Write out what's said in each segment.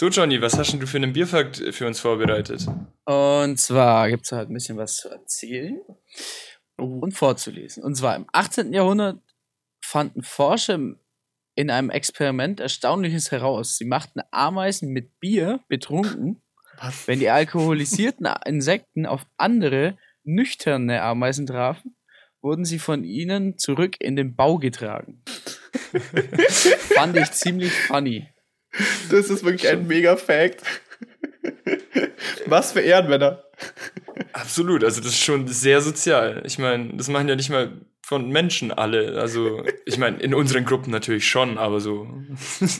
So, Johnny, was hast denn du für einen Bierfakt für uns vorbereitet? Und zwar gibt es halt ein bisschen was zu erzählen und vorzulesen. Und zwar im 18. Jahrhundert fanden Forscher in einem Experiment Erstaunliches heraus. Sie machten Ameisen mit Bier betrunken, Was? wenn die alkoholisierten Insekten auf andere, nüchterne Ameisen trafen, wurden sie von ihnen zurück in den Bau getragen. Fand ich ziemlich funny. Das ist wirklich ein mega Fact. Was für Ehrenmänner. Absolut, also das ist schon sehr sozial. Ich meine, das machen ja nicht mal von Menschen alle. Also, ich meine, in unseren Gruppen natürlich schon, aber so.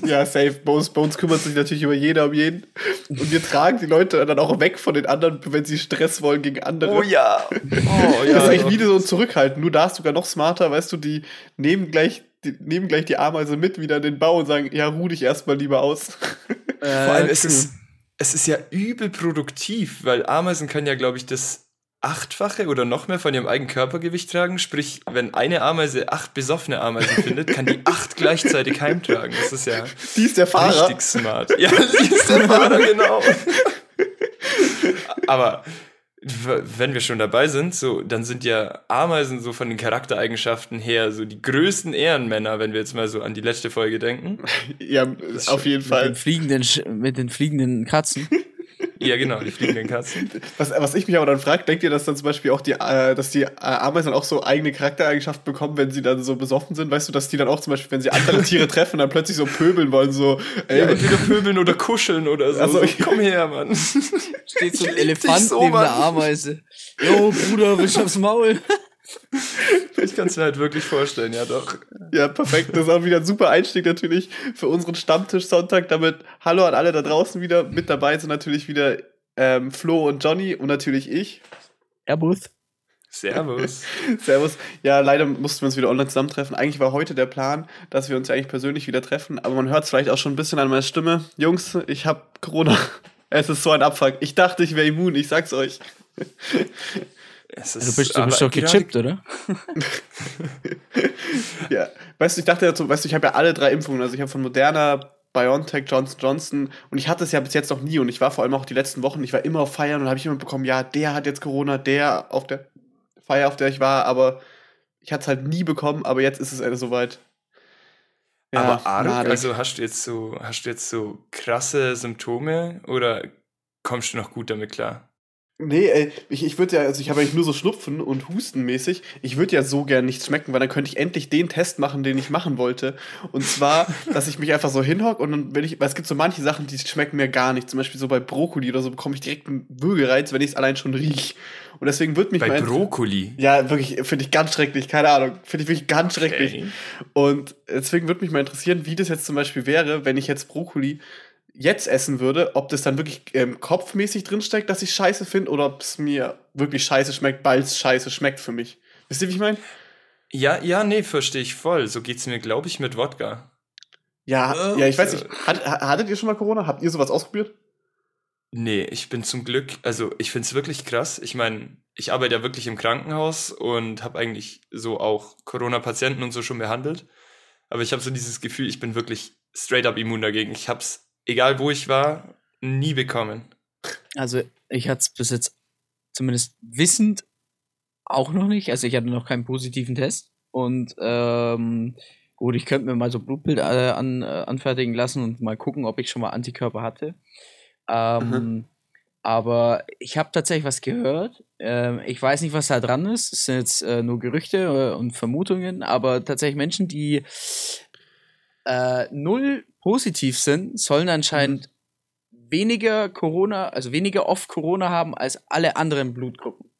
Ja, safe. Bei uns kümmert sich natürlich über jeder um jeden. Und wir tragen die Leute dann auch weg von den anderen, wenn sie Stress wollen gegen andere. ja. Oh das ist eigentlich wieder so ein Zurückhalten. Nur da ist sogar noch smarter, weißt du, die nehmen gleich die, nehmen gleich die Ameise mit wieder in den Bau und sagen, ja, ruh dich erstmal lieber aus. Vor allem, Äh, es ist, es ist ja übel produktiv, weil Ameisen können ja, glaube ich, das Achtfache oder noch mehr von ihrem eigenen Körpergewicht tragen. Sprich, wenn eine Ameise acht besoffene Ameisen findet, kann die acht gleichzeitig heimtragen. Das ist ja Die ist der Fahrer. richtig smart. Ja, sie ist der Fahrer, genau. Aber wenn wir schon dabei sind, so, dann sind ja Ameisen so von den Charaktereigenschaften her so die größten Ehrenmänner, wenn wir jetzt mal so an die letzte Folge denken. Ja, auf jeden mit, Fall. den fliegenden, mit den fliegenden Katzen. Ja, genau, die fliegenden Katzen. Was, was ich mich aber dann frage, denkt ihr, dass dann zum Beispiel auch die, äh, dass die äh, Ameisen auch so eigene Charaktereigenschaften bekommen, wenn sie dann so besoffen sind? Weißt du, dass die dann auch zum Beispiel, wenn sie andere Tiere treffen, dann plötzlich so pöbeln wollen, so, ey, Ja, entweder pöbeln oder kuscheln oder so. Also, so ich- komm her, Mann. Steht so ein Elefant so, neben Mann. der Ameise. Jo, Bruder, willst du aufs Maul? Ich kann es mir halt wirklich vorstellen, ja doch. ja, perfekt. Das ist auch wieder ein super Einstieg natürlich für unseren Stammtisch Sonntag. Damit Hallo an alle da draußen wieder. Mit dabei sind natürlich wieder ähm, Flo und Johnny und natürlich ich. Airbus. Servus. Servus. Ja, leider mussten wir uns wieder online zusammentreffen. Eigentlich war heute der Plan, dass wir uns ja eigentlich persönlich wieder treffen, aber man hört es vielleicht auch schon ein bisschen an meiner Stimme. Jungs, ich habe Corona. Es ist so ein Abfuck. Ich dachte, ich wäre immun, ich sag's euch. Es Du ist bist, du bist doch gechippt, oder? Ja, weißt du, ich dachte dazu, weißt du, ich habe ja alle drei Impfungen. Also ich habe von Moderna, BioNTech, Johnson Johnson und ich hatte es ja bis jetzt noch nie und ich war vor allem auch die letzten Wochen, ich war immer auf Feiern und habe ich immer bekommen, ja, der hat jetzt Corona, der auf der Feier, auf der ich war, aber ich hatte es halt nie bekommen, aber jetzt ist es endlich soweit. aber arg, madig. also hast du jetzt so, hast du jetzt so krasse Symptome oder kommst du noch gut damit klar? Nee, ey, ich, ich würde ja, also ich habe eigentlich nur so Schnupfen und Husten mäßig. Ich würde ja so gern nichts schmecken, weil dann könnte ich endlich den Test machen, den ich machen wollte. Und zwar, dass ich mich einfach so hinhock und dann, wenn ich, weil es gibt so manche Sachen, die schmecken mir gar nicht. Zum Beispiel so bei Brokkoli oder so bekomme ich direkt einen Würgereiz, wenn ich es allein schon riech. Und deswegen würde mich Bei mal- Brokkoli. Ja, wirklich, finde ich ganz schrecklich, keine Ahnung. Finde ich wirklich ganz schrecklich. Okay. Und deswegen würde mich mal interessieren, wie das jetzt zum Beispiel wäre, wenn ich jetzt Brokkoli jetzt essen würde, ob das dann wirklich ähm, kopfmäßig drinsteckt, dass ich scheiße finde, oder ob es mir wirklich scheiße schmeckt, weil es scheiße schmeckt für mich. Wisst ihr, wie ich meine? Ja, ja, nee, verstehe ich voll. So geht's mir, glaube ich, mit Wodka. Ja, Äh, ja, ich weiß äh. nicht. Hat, ha- hattet ihr schon mal Corona? Habt ihr sowas ausprobiert? Nee, ich bin zum Glück, also ich finde es wirklich krass. Ich meine, ich arbeite ja wirklich im Krankenhaus und habe eigentlich so auch Corona-Patienten und so schon behandelt. Aber ich habe so dieses Gefühl, ich bin wirklich straight up immun dagegen. Ich habe es, egal wo ich war, nie bekommen. Also, ich hatte es bis jetzt zumindest wissend auch noch nicht. Also, ich hatte noch keinen positiven Test. Und ähm, gut, ich könnte mir mal so Blutbild äh, an, äh, anfertigen lassen und mal gucken, ob ich schon mal Antikörper hatte. Ähm, Aber ich habe tatsächlich was gehört. Ähm, ich weiß nicht, was da dran ist. Es sind jetzt äh, nur Gerüchte äh, und Vermutungen, aber tatsächlich Menschen, die äh, null positiv sind, sollen anscheinend weniger Corona, also weniger oft Corona haben als alle anderen Blutgruppen.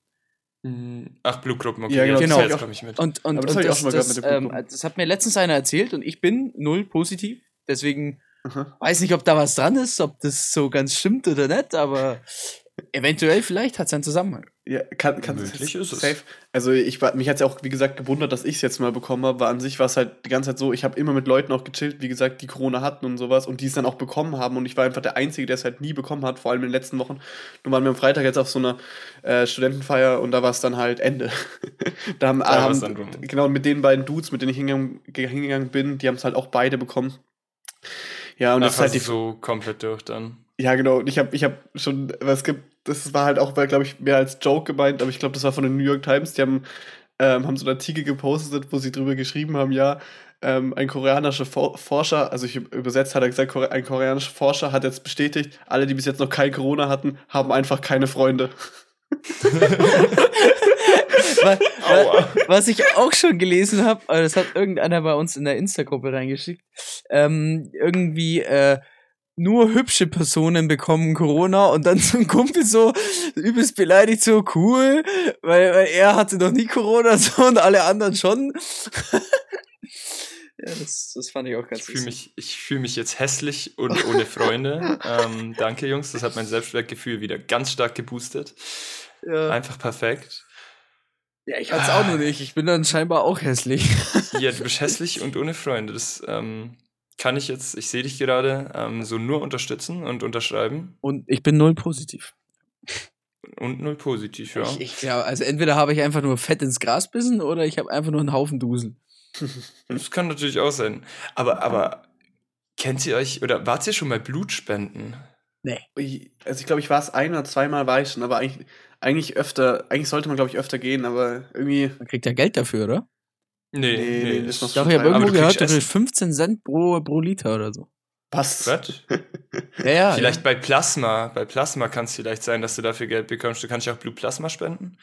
Ach, Blutgruppen, okay, Ja, genau, das das ich komme ich mit. Und, und, Aber das und hab ich auch das, schon mal gehört das, mit den ähm, das hat mir letztens einer erzählt und ich bin null positiv. Deswegen Aha. weiß nicht, ob da was dran ist, ob das so ganz stimmt oder nicht, aber eventuell vielleicht hat es einen Zusammenhang. Ja, kann, kann Möglich ist es. Safe. Also ich war, mich hat es ja auch, wie gesagt, gewundert, dass ich es jetzt mal bekommen habe, weil an sich war es halt die ganze Zeit so, ich habe immer mit Leuten auch gechillt, wie gesagt, die Corona hatten und sowas und die es dann auch bekommen haben und ich war einfach der Einzige, der es halt nie bekommen hat, vor allem in den letzten Wochen. Nun waren wir am Freitag jetzt auf so einer äh, Studentenfeier und da war es dann halt Ende. da haben, Da haben dann rum. genau mit den beiden Dudes, mit denen ich hingegangen, hingegangen bin, die haben es halt auch beide bekommen. Ja, und das Ach, ist halt also die. so komplett durch dann. Ja, genau. Und ich habe ich hab schon, was gibt, das war halt auch, glaube ich, mehr als Joke gemeint, aber ich glaube, das war von den New York Times. Die haben, ähm, haben so einen Artikel gepostet, wo sie drüber geschrieben haben, ja, ähm, ein koreanischer For Forscher, also ich übersetzt hat er gesagt, Kore ein koreanischer Forscher hat jetzt bestätigt, alle, die bis jetzt noch kein Corona hatten, haben einfach keine Freunde. Wa- wa- Was ich auch schon gelesen habe, das hat irgendeiner bei uns in der Insta-Gruppe reingeschickt, ähm, irgendwie äh, nur hübsche Personen bekommen Corona und dann zum Kumpel so übelst beleidigt, so cool, weil, weil er hatte noch nie Corona so und alle anderen schon. ja, das, das fand ich auch ganz Ich fühle mich, ich fühl mich jetzt hässlich und ohne Freunde. ähm, danke, Jungs. Das hat mein Selbstwertgefühl wieder ganz stark geboostet. Ja. Einfach perfekt. ja, ich hatte es auch noch nicht. Ich bin dann scheinbar auch hässlich. Ja, du bist hässlich und ohne Freunde. Das ähm, kann ich jetzt, ich sehe dich gerade, ähm, so nur unterstützen und unterschreiben. Und ich bin null positiv. Und null positiv, ja. Ich, ich, ja, also entweder habe ich einfach nur Fett ins Gras bissen oder ich habe einfach nur einen Haufen Dusel. Das kann natürlich auch sein. Aber, aber kennt ihr euch oder wart ihr schon mal Blutspenden? Ich- Also ich glaube, ich war es ein oder zweimal war ich schon, aber eigentlich, eigentlich öfter, eigentlich sollte man, glaube ich, öfter gehen, aber irgendwie. Man kriegt ja Geld dafür, oder? Nee, Nee, nee, Ich noch- glaube, ich habe irgendwo gehört, du kriegst 15 Cent pro, pro Liter oder so. Was? Was? Ja, ja. Vielleicht bei Plasma. Bei Plasma kann es vielleicht sein, dass du dafür Geld bekommst. Du kannst ja auch Blutplasma spenden.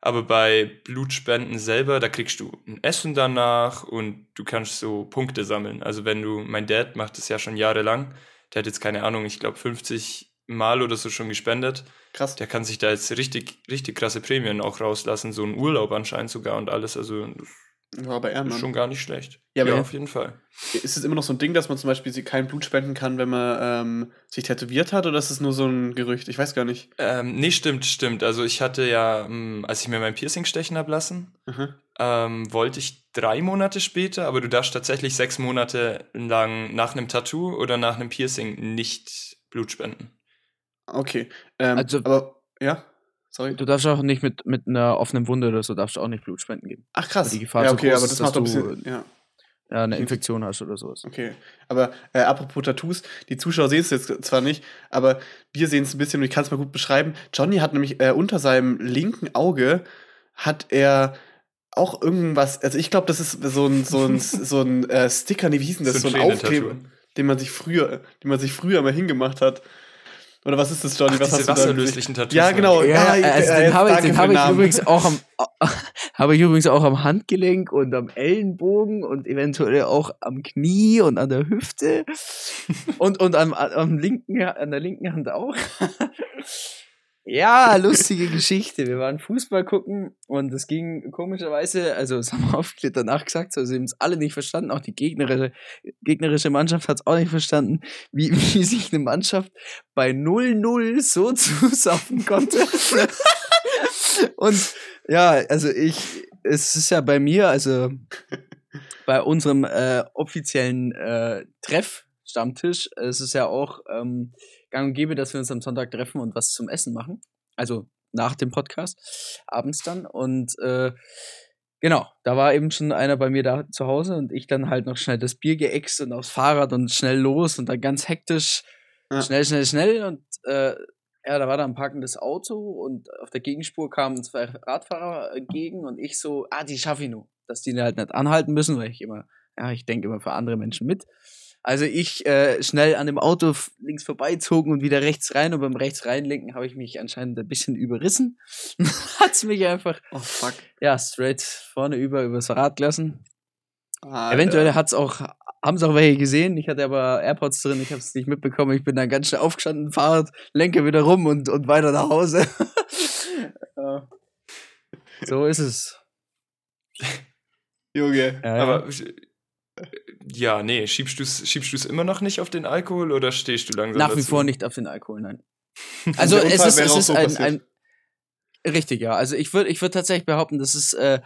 Aber bei Blutspenden selber, da kriegst du ein Essen danach und du kannst so Punkte sammeln. Also wenn du, mein Dad macht das ja schon jahrelang, der hat jetzt keine Ahnung, ich glaube 50 Mal oder so schon gespendet. Krass. Der kann sich da jetzt richtig, richtig krasse Prämien auch rauslassen, so einen Urlaub anscheinend sogar und alles. Also Ja, aber ist Ehrenmann. schon gar nicht schlecht. Ja, aber- auf jeden Fall. Ist es immer noch so ein Ding, dass man zum Beispiel sie- kein Blut spenden kann, wenn man ähm, sich tätowiert hat, oder ist es nur so ein Gerücht? Ich weiß gar nicht. Ähm, nee, stimmt, stimmt. Also ich hatte ja, mh, als ich mir mein Piercing stechen habe lassen, Mhm. ähm, wollte ich drei Monate später, aber du darfst tatsächlich sechs Monate lang nach einem Tattoo oder nach einem Piercing nicht Blut spenden. Okay. Ähm, Also- aber, ja? Sorry. Du darfst auch nicht mit, mit einer offenen Wunde oder so, darfst du auch nicht Blutspenden geben. Ach, krass. die Gefahr ja, so okay, groß aber ist, das dass macht doch ein du- bisschen. Ja. Ja, eine. Infektion hast oder sowas. Okay, aber äh, apropos Tattoos, die Zuschauer sehen es jetzt zwar nicht, aber wir sehen es ein bisschen und ich kann es mal gut beschreiben. Johnny hat nämlich äh, unter seinem linken Auge hat er auch irgendwas, also ich glaube, das ist so ein, so ein, so ein äh, Sticker, nee, wie hieß denn das? So ein, Tränentattoo. Aufkleber, den man sich früher, den man sich früher mal hingemacht hat. Oder was ist das, Johnny? Ach, was diese hast du da? wasserlöslichen Tattoos. Ja, genau. Ja, Ah, also äh, den jetzt habe ich, den den ich übrigens auch am habe ich übrigens auch am Handgelenk und am Ellenbogen und eventuell auch am Knie und an der Hüfte und und am, am linken an der linken Hand auch. Ja, lustige Geschichte. Wir waren Fußball gucken und es ging komischerweise, also das haben auch viele danach gesagt, also sie haben es alle nicht verstanden, auch die gegnerische, gegnerische Mannschaft hat es auch nicht verstanden, wie, wie sich eine Mannschaft bei 0-0 so zusaufen konnte. und ja, also ich, es ist ja bei mir, also bei unserem äh, offiziellen äh, Treff-Stammtisch, es ist ja auch ähm, gang und gäbe, dass wir uns am Sonntag treffen und was zum Essen machen. Also nach dem Podcast, abends dann. Und äh, genau, da war eben schon einer bei mir da zu Hause und ich dann halt noch schnell das Bier geäxt und aufs Fahrrad und schnell los und dann ganz hektisch, Ja. schnell, schnell, schnell. Und äh, ja, da war da ein parkendes Auto und auf der Gegenspur kamen zwei Radfahrer entgegen und ich so, ah, die schaffe ich nur. Dass die halt nicht anhalten müssen, weil ich immer, ja, ich denke immer für andere Menschen mit. Also ich äh, schnell an dem Auto links vorbeizogen und wieder rechts rein und beim rechts reinlenken habe ich mich anscheinend ein bisschen überrissen. Hat's mich einfach, Oh, fuck. ja, straight vorne über, übers Rad gelassen. Ah, Eventuell ja. hat's auch, haben es auch welche gesehen. Ich hatte aber AirPods drin, ich habe es nicht mitbekommen. Ich bin dann ganz schnell aufgestanden, Fahrrad, lenke wieder rum und, und weiter nach Hause. Ja. so ist es. Junge. Ja. Aber ja, nee, schiebst du es schiebst du's immer noch nicht auf den Alkohol oder stehst du langsam Nach wie dazu? vor nicht auf den Alkohol, nein. Also es ist, es ist so ein, ein richtig, ja. Also ich würde ich würd tatsächlich behaupten, das ist äh,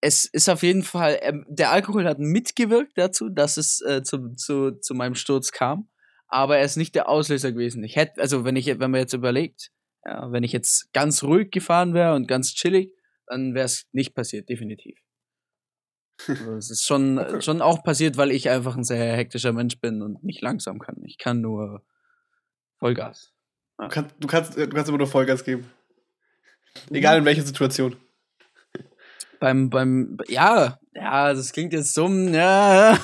es ist auf jeden Fall, ähm, der Alkohol hat mitgewirkt dazu, dass es äh, zu, zu, zu meinem Sturz kam, aber er ist nicht der Auslöser gewesen. Ich hätte, also wenn ich, wenn man jetzt überlegt, ja, wenn ich jetzt ganz ruhig gefahren wäre und ganz chillig, dann wäre es nicht passiert, definitiv. Also es ist schon, Okay. schon auch passiert, weil ich einfach ein sehr hektischer Mensch bin und nicht langsam kann. Ich kann nur Vollgas. Du kannst, du, kannst, du kannst immer nur Vollgas geben. Egal in welcher Situation. Beim, beim, ja, ja, das klingt jetzt dumm, ja.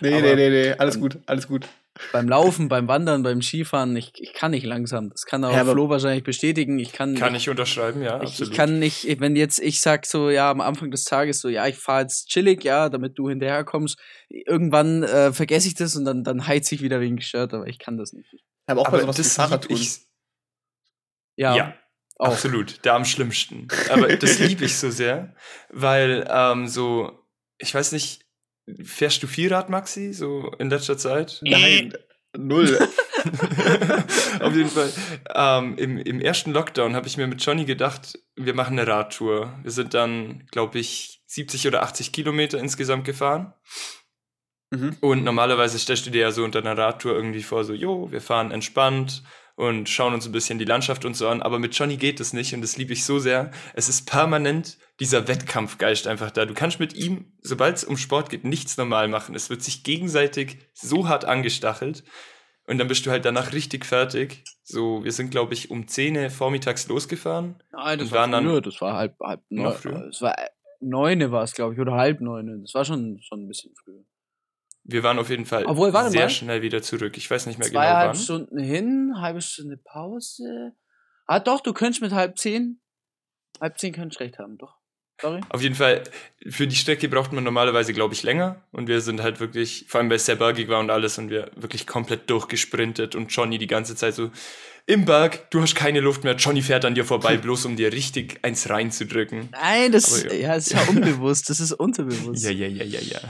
Nee, Aber- nee, nee, nee. Alles gut, alles gut. Beim Laufen, beim Wandern, beim Skifahren, ich, ich kann nicht langsam. Das kann auch Ja, Flo wahrscheinlich bestätigen. Ich kann, Kann ich unterschreiben, ja, ich, absolut. ich kann nicht, wenn jetzt ich sag so, ja, am Anfang des Tages so, ja, ich fahre jetzt chillig, ja, damit du hinterherkommst. Irgendwann äh, vergesse ich das und dann, dann heiz ich wieder wegen gestört, aber ich kann das nicht. Aber auch bei aber sowas wie das Fahrradtouren. lieb ich, Ja, ja, auch. absolut, der am schlimmsten. Aber das liebe ich so sehr, weil ähm, so, ich weiß nicht, fährst du viel Rad, Maxi, so in letzter Zeit? Nein, null. Auf jeden Fall. Ähm, im, Im ersten Lockdown habe ich mir mit Johnny gedacht, wir machen eine Radtour. Wir sind dann, glaube ich, 70 oder 80 Kilometer insgesamt gefahren. mhm. Und normalerweise stellst du dir ja so unter einer Radtour irgendwie vor, so, jo, wir fahren entspannt und schauen uns ein bisschen die Landschaft und so an. Aber mit Johnny geht es nicht und das liebe ich so sehr. Es ist permanent dieser Wettkampfgeist einfach da. Du kannst mit ihm, sobald es um Sport geht, nichts normal machen. Es wird sich gegenseitig so hart angestachelt. Und dann bist du halt danach richtig fertig. So, wir sind, glaube ich, um 10 Uhr vormittags losgefahren. Nein, das war früher, das war halb, halb neun. früher? Es war äh, neune war es, glaube ich, oder halb neune. Das war schon, schon ein bisschen früher. Wir waren auf jeden Fall Obwohl, sehr mal. schnell wieder zurück. Ich weiß nicht mehr genau Zweieinhalb wann. Stunden hin, halbe Stunde Pause. Ah, doch, du könntest mit halb zehn. Halb zehn könntest recht haben, doch. Sorry. Auf jeden Fall, für die Strecke braucht man normalerweise, glaube ich, länger. Und wir sind halt wirklich, vor allem weil es sehr bergig war und alles, und wir wirklich komplett durchgesprintet und Johnny die ganze Zeit so, im Berg, du hast keine Luft mehr, Johnny fährt an dir vorbei, bloß um dir richtig eins reinzudrücken. Nein, das Aber ja. ja. ist ja unbewusst, das ist unterbewusst. Ja, ja, ja, ja, ja.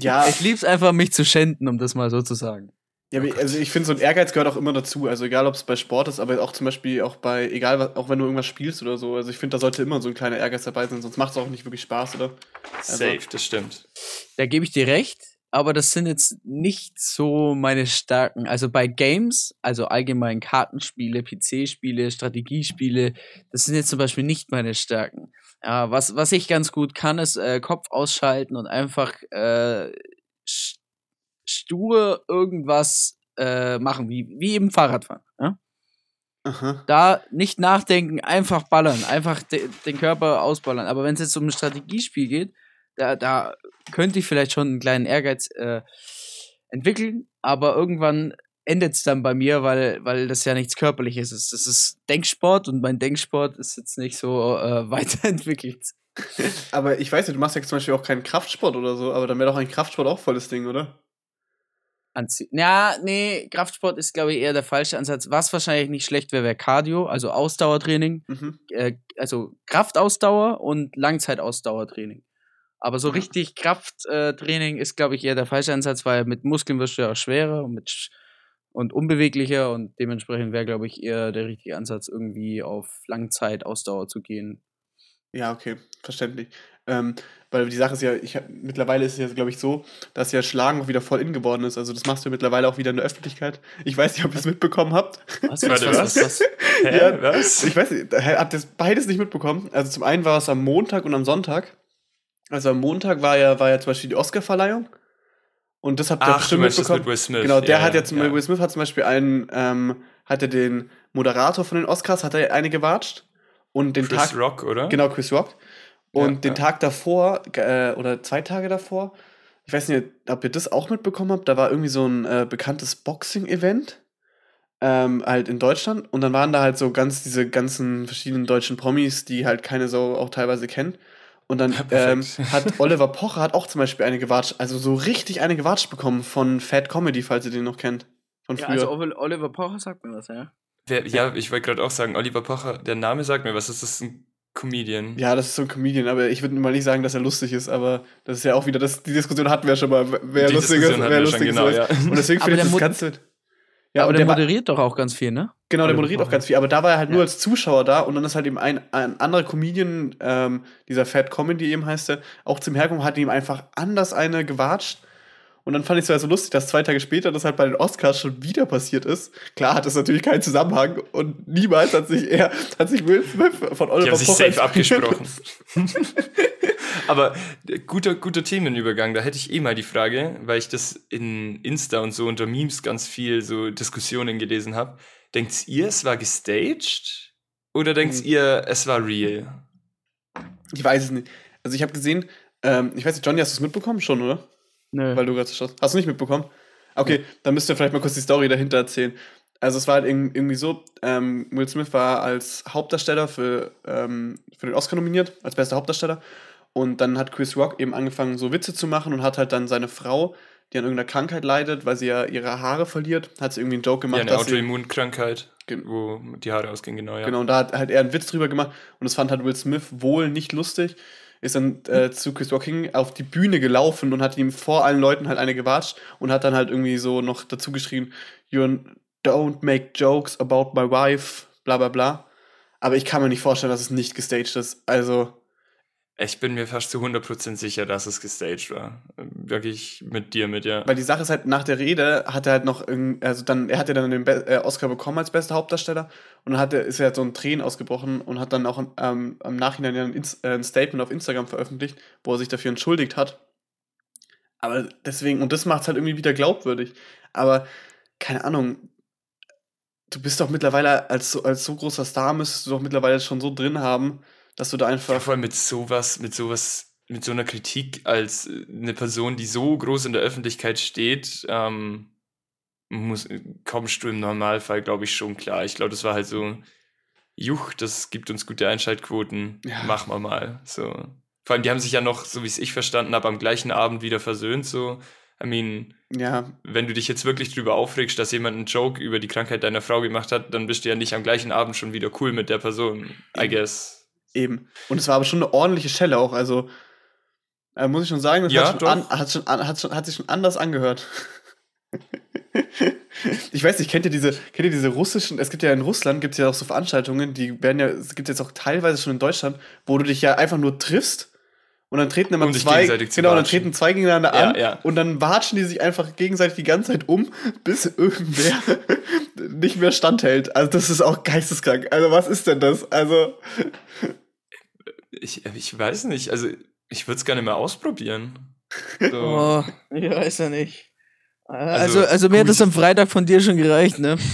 Ja, Ich lieb's einfach, mich zu schänden, um das mal so zu sagen. Ja, aber also ich finde, so ein Ehrgeiz gehört auch immer dazu. Also egal, ob es bei Sport ist, aber auch zum Beispiel auch bei, egal, was, auch wenn du irgendwas spielst oder so. Also ich finde, da sollte immer so ein kleiner Ehrgeiz dabei sein, sonst macht es auch nicht wirklich Spaß, oder? Safe, das stimmt. Da gebe ich dir recht, aber das sind jetzt nicht so meine Stärken. Also bei Games, also allgemein Kartenspiele, PC-Spiele, Strategiespiele, das sind jetzt zum Beispiel nicht meine Stärken. Ja, was, was ich ganz gut kann, ist äh, Kopf ausschalten und einfach äh, stur irgendwas äh, machen, wie, wie eben Fahrradfahren. Ja? Aha. da nicht nachdenken, einfach ballern, einfach de den Körper ausballern. Aber wenn es jetzt um ein Strategiespiel geht, da, da könnte ich vielleicht schon einen kleinen Ehrgeiz äh, entwickeln, aber irgendwann endet es dann bei mir, weil, weil das ja nichts Körperliches ist. Das ist Denksport und mein Denksport ist jetzt nicht so äh, weiterentwickelt. Aber ich weiß nicht, du machst ja zum Beispiel auch keinen Kraftsport oder so, aber dann wäre doch ein Kraftsport auch volles Ding, oder? Anziehen. Ja, nee, Kraftsport ist, glaube ich, eher der falsche Ansatz. Was wahrscheinlich nicht schlecht wäre, wäre Cardio, also Ausdauertraining. Mhm. äh, also Kraftausdauer und Langzeitausdauertraining. Aber so richtig Krafttraining ist, glaube ich, eher der falsche Ansatz, weil mit Muskeln wirst du ja auch schwerer und, mit und unbeweglicher und dementsprechend wäre, glaube ich, eher der richtige Ansatz, irgendwie auf Langzeitausdauer zu gehen. Ja, okay, verständlich. Ähm, weil die Sache ist ja, ich hab, mittlerweile ist es ja, glaube ich, so, dass ja Schlagen auch wieder voll in geworden ist. Also das machst du mittlerweile auch wieder in der Öffentlichkeit. Ich weiß nicht, ob ihr es mitbekommen habt. Was? Warte, was? Hä, Ja, was? Ich weiß nicht, habt ihr beides nicht mitbekommen? Also zum einen war es am Montag und am Sonntag. Also am Montag war ja, war ja zum Beispiel die Oscarverleihung. Und das habt ihr Ach, du bestimmt das mitbekommen. mit Will Smith. Genau, der Ja, hat ja ja, zum ja. Beispiel, Will Smith hat zum Beispiel einen, ähm, hat er den Moderator von den Oscars, hat er eine gewatscht. Und den Chris Tag, Rock, oder? genau, Chris Rock. Und Ja, den ja. Tag davor, äh, oder zwei Tage davor, ich weiß nicht, ob ihr das auch mitbekommen habt, da war irgendwie so ein äh, bekanntes Boxing-Event. Ähm, halt in Deutschland. Und dann waren da halt so ganz diese ganzen verschiedenen deutschen Promis, die halt keine Sau auch teilweise kennt. Und dann ähm, hat Oliver Pocher hat auch zum Beispiel eine gewatscht, also so richtig eine gewatscht bekommen von Fat Comedy, falls ihr den noch kennt. Von Ja, früher. also Oliver- Oliver Pocher sagt mir was, ja. Wer, ja, ich wollte gerade auch sagen, Oliver Pocher, der Name sagt mir was, ist das ein Comedian? Ja, das ist so ein Comedian, aber ich würde mal nicht sagen, dass er lustig ist, aber das ist ja auch wieder, das, die Diskussion hatten wir ja schon mal, wer Die lustig ist, Diskussion wer schon, lustig genau, ist. ja. Und deswegen finde ich der das Mod- Ganze. Ja, aber und der der, war, moderiert doch auch ganz viel, ne? genau, der Oliver moderiert auch ganz viel, aber da war er halt nur Ja. als Zuschauer da und dann ist halt eben ein, ein anderer Comedian, ähm, dieser Fat Comedy eben heißt er, auch zum Herkommen hat ihm einfach anders eine gewatscht Und dann fand ich es ja so lustig, dass zwei Tage später das halt bei den Oscars schon wieder passiert ist. Klar hat das natürlich keinen Zusammenhang und niemals hat sich er, hat sich Will Smith von Oliver Die haben sich safe abgesprochen. Aber äh, guter, guter Themenübergang, da hätte ich eh mal die Frage, weil ich das in Insta und so unter Memes ganz viel so Diskussionen gelesen habe. Denkt ihr, es war gestaged? Oder denkt Hm. ihr, es war real? Ich weiß es nicht. Also ich habe gesehen, ähm, ich weiß nicht, Johnny, hast du es mitbekommen schon, oder? Nö. Weil du gerade schaust. Hast du nicht mitbekommen? Okay, dann müsst ihr vielleicht mal kurz die Story dahinter erzählen. Also es war halt irg- irgendwie so, ähm, Will Smith war als Hauptdarsteller für, ähm, für den Oscar nominiert, als bester Hauptdarsteller. Und dann hat Chris Rock eben angefangen, so Witze zu machen und hat halt dann seine Frau, die an irgendeiner Krankheit leidet, weil sie ja ihre Haare verliert, hat sie irgendwie einen Joke Ja, gemacht, eine dass sie, Autoimmunkrankheit, wo die Haare ausgehen, genau, ja. Genau, und da hat halt er einen Witz drüber gemacht und das fand halt Will Smith wohl nicht lustig. Ist dann äh, zu Chris hin auf die Bühne gelaufen und hat ihm vor allen Leuten halt eine gewatscht und hat dann halt irgendwie so noch dazu geschrien, you don't make jokes about my wife, bla bla bla. Aber ich kann mir nicht vorstellen, dass es nicht gestaged ist. Also, Ich bin mir fast zu 100% sicher, dass es gestaged war. Wirklich mit dir mit, ja. weil die Sache ist halt, nach der Rede hat er halt noch, also dann, er hat ja dann den Be äh, Oscar bekommen als bester Hauptdarsteller und dann hat er, ist er halt so ein Tränen ausgebrochen und hat dann auch ähm, am Nachhinein ein, äh, ein Statement auf Instagram veröffentlicht, wo er sich dafür entschuldigt hat. Aber deswegen, und das macht es halt irgendwie wieder glaubwürdig. Aber, keine Ahnung, du bist doch mittlerweile als, als so großer Star, müsstest du doch mittlerweile schon so drin haben, dass du da Ja, einfach. vor allem mit sowas, mit sowas, mit so einer Kritik als äh, eine Person, die so groß in der Öffentlichkeit steht, ähm, muss, kommst du im Normalfall, glaube ich, schon klar. Ich glaube, das war halt so, juch, das gibt uns gute Einschaltquoten, Ja. machen wir mal. So. Vor allem, die haben sich ja noch, so wie es ich verstanden habe, am gleichen Abend wieder versöhnt. So, I mean, Ja, wenn du dich jetzt wirklich drüber aufregst, dass jemand einen Joke über die Krankheit deiner Frau gemacht hat, dann bist du ja nicht am gleichen Abend schon wieder cool mit der Person, I guess. Eben. Und es war aber schon eine ordentliche Schelle auch. Also, äh, muss ich schon sagen, das Ja, hat, schon an, hat, schon an, hat, schon, hat sich schon anders angehört. ich weiß nicht, kennt ihr diese, kennt ihr diese russischen, es gibt ja in Russland, gibt es ja auch so Veranstaltungen, die werden ja, es gibt jetzt auch teilweise schon in Deutschland, wo du dich ja einfach nur triffst und dann treten immer Um zwei, genau, dann treten zwei gegeneinander Ja, an ja. und dann watschen die sich einfach gegenseitig die ganze Zeit um, bis irgendwer nicht mehr standhält. Also das ist auch geisteskrank. Also was ist denn das? Also Ich, ich weiß nicht, also ich würde es gerne mal ausprobieren. So. Oh, ich weiß ja nicht. Also, Also, also mir hat das am Freitag von dir schon gereicht, ne?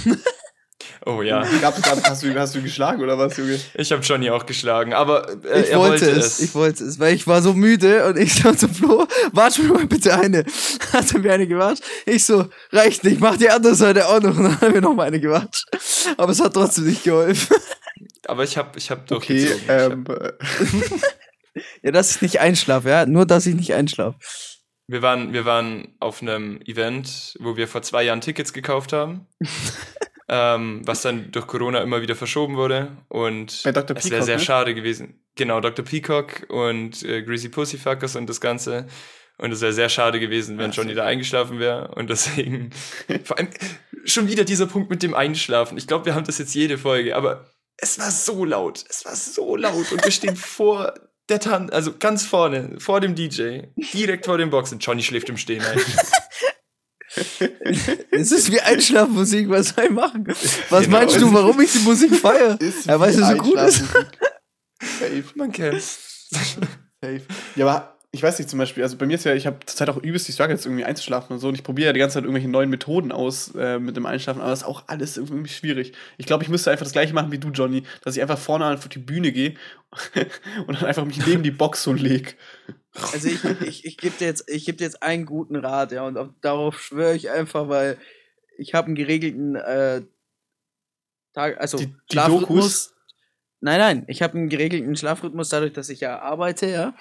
Oh ja, Gab, gab, hast, du, hast du geschlagen oder was, Junge? ich habe Johnny auch geschlagen, aber äh, ich er wollte, es, ich wollte es, weil ich war so müde und ich so zum Flo, watsch mir mal bitte eine. Hat er mir eine gewatscht? Ich so, reicht nicht, mach die andere Seite auch noch und dann hat er mir noch mal eine gewatscht. Aber es hat trotzdem nicht geholfen. Aber ich habe ich hab Okay, durchgezogen. Hab- ähm, Ja, dass ich nicht einschlafe, ja, nur dass ich nicht einschlafe. wir, waren, wir waren auf einem Event, wo wir vor zwei Jahren Tickets gekauft haben. ähm, was dann durch Corona immer wieder verschoben wurde. Und Bei Dr. es wäre Peacock, sehr ne? schade gewesen. Genau, Dr. Peacock und äh, Greasy Pussyfuckers und das Ganze. Und es wäre sehr schade gewesen, wenn Johnny da eingeschlafen wäre. Und deswegen, vor allem schon wieder dieser Punkt mit dem Einschlafen. Ich glaube, wir haben das jetzt jede Folge, aber es war so laut. Es war so laut. Und wir stehen vor der Tan, also ganz vorne, vor dem DJ, direkt vor den Boxen. Johnny schläft im Stehen ein. Es ist wie Einschlafmusik, was soll ich machen? Was Genau. meinst du, warum ich die Musik feiere? Ja, weil sie wie so gut ist. Safe, Man kennt's. safe. Ja, aber ich weiß nicht zum Beispiel, also bei mir ist ja, ich habe zurzeit auch übelst die Struggles, irgendwie einzuschlafen und so. Und ich probiere ja die ganze Zeit irgendwelche neuen Methoden aus äh, mit dem Einschlafen, aber das ist auch alles irgendwie schwierig. Ich glaube, ich müsste einfach das gleiche machen wie du, Johnny, dass ich einfach vorne auf die Bühne gehe und dann einfach mich neben die Box so leg. Also ich, ich, ich gebe dir, jetzt- ich geb dir jetzt einen guten Rat, ja, und auf, darauf schwöre ich einfach, weil ich habe einen geregelten äh, Tag, also Die- die Schlafrhythmus. Dokus? Nein, nein, ich habe einen geregelten Schlafrhythmus dadurch, dass ich ja arbeite, ja.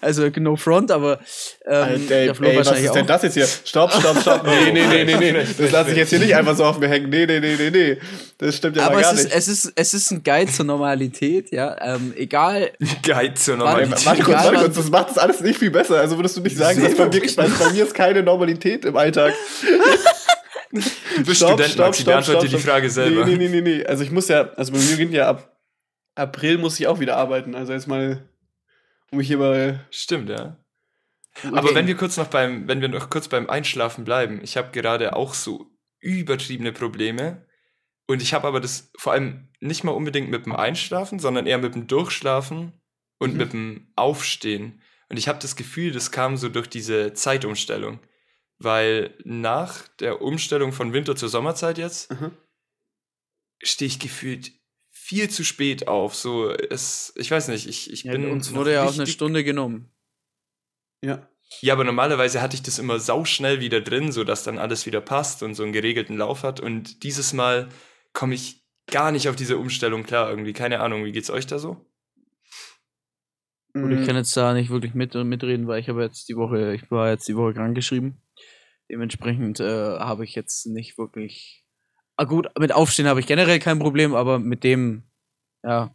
Also no front, aber ähm, Alter, Flo ey, was ist denn auch. das jetzt hier? Stopp, stopp, stopp. Nee, nee, nee, nee, nee. Das lasse ich jetzt hier nicht einfach so auf mir hängen. Nee, nee, nee, nee, nee. Das stimmt ja aber mal es gar ist, nicht. es, ist, es ist ein Guide zur Normalität, ja. Ähm, egal, Guide zur Ey, Normalität. Warte kurz, warte kurz, das macht das alles nicht viel besser. Also würdest du nicht sagen, dass bei, mir, dass bei mir ist keine Normalität im Alltag. Du bist Student, Maxi, beantworte die Frage selber. Nee, nee, nee, nee, nee. Also ich muss ja, also bei mir beginnt ja ab April muss ich auch wieder arbeiten. Also jetzt mal, um mich hier mal, Stimmt, ja. Aber wenn wir kurz noch beim, wenn wir noch kurz beim Einschlafen bleiben, ich habe gerade auch so übertriebene Probleme. Und ich habe aber das vor allem nicht mal unbedingt mit dem Einschlafen, sondern eher mit dem Durchschlafen und Mhm. mit dem Aufstehen. Und ich habe das Gefühl, das kam so durch diese Zeitumstellung. Weil nach der Umstellung von Winter zur Sommerzeit jetzt Mhm. stehe ich gefühlt viel zu spät auf. So, es, ich weiß nicht, ich, ich Ja, bin. uns wurde ja auch eine Stunde genommen. Ja. Ja, aber normalerweise hatte ich das immer sauschnell wieder drin, sodass dann alles wieder passt und so einen geregelten Lauf hat. Und dieses Mal komme ich gar nicht auf diese Umstellung klar irgendwie. Keine Ahnung, wie geht's euch da so? Gut, ich Mhm. kann jetzt da nicht wirklich mit, mitreden, weil ich habe jetzt die Woche, ich war jetzt die Woche krankgeschrieben. Dementsprechend äh, habe ich jetzt nicht wirklich. Ah gut, mit Aufstehen habe ich generell kein Problem, aber mit dem, ja,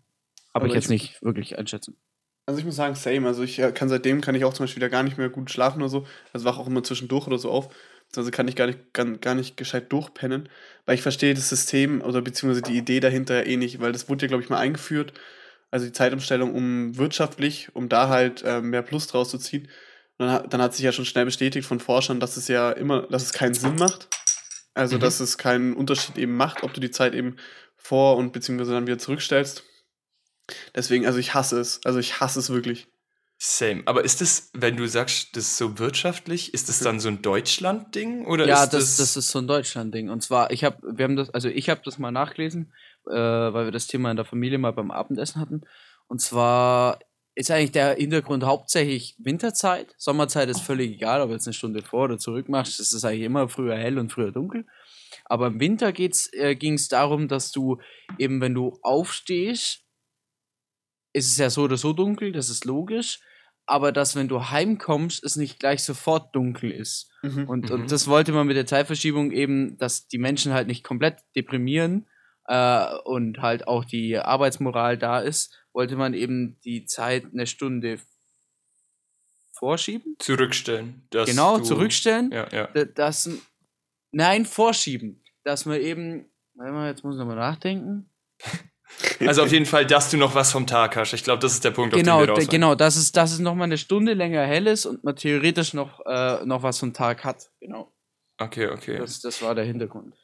habe ich jetzt ich- nicht wirklich einschätzen. Also ich muss sagen, same. Also ich äh, kann seitdem kann ich auch zum Beispiel wieder gar nicht mehr gut schlafen oder so. Also wach auch immer zwischendurch oder so auf. Also kann ich gar nicht, gar, gar nicht gescheit durchpennen. Weil ich verstehe das System oder beziehungsweise die Idee dahinter ja eh nicht, weil das wurde ja, glaube ich, mal eingeführt. Also die Zeitumstellung, um wirtschaftlich, um da halt äh, mehr Plus draus zu ziehen. Und dann, dann hat sich ja schon schnell bestätigt von Forschern, dass es ja immer, dass es keinen Sinn macht. Also Mhm. dass es keinen Unterschied eben macht, ob du die Zeit eben vor und beziehungsweise dann wieder zurückstellst. Deswegen, also ich hasse es. Also ich hasse es wirklich. Same. Aber ist das, wenn du sagst, das ist so wirtschaftlich, ist das dann so ein Deutschland-Ding? Oder ja, ist das, das ist so ein Deutschland-Ding. Und zwar, ich habe, wir haben das, also ich habe das mal nachgelesen, äh, weil wir das Thema in der Familie mal beim Abendessen hatten. Und zwar ist eigentlich der Hintergrund hauptsächlich Winterzeit. Sommerzeit ist völlig egal, ob du jetzt eine Stunde vor oder zurück machst. Das ist eigentlich immer früher hell und früher dunkel. Aber im Winter äh, ging es darum, dass du eben, wenn du aufstehst, ist es ja so oder so dunkel, das ist logisch. Aber dass, wenn du heimkommst, es nicht gleich sofort dunkel ist. Mhm. Und, Mhm. und das wollte man mit der Zeitverschiebung eben, dass die Menschen halt nicht komplett deprimieren äh, und halt auch die Arbeitsmoral da ist, wollte man eben die Zeit eine Stunde vorschieben. zurückstellen. dass genau, du- zurückstellen. Ja, ja. Da- Das, nein, vorschieben. Dass man eben, warte mal, jetzt muss ich nochmal nachdenken. Also auf jeden Fall, dass du noch was vom Tag hast. Ich glaube, das ist der Punkt, Genau, auf den wir da- raus genau, dass es, dass es nochmal eine Stunde länger hell ist und man theoretisch noch, äh, noch was vom Tag hat. Genau. Okay, okay. Das, das war der Hintergrund.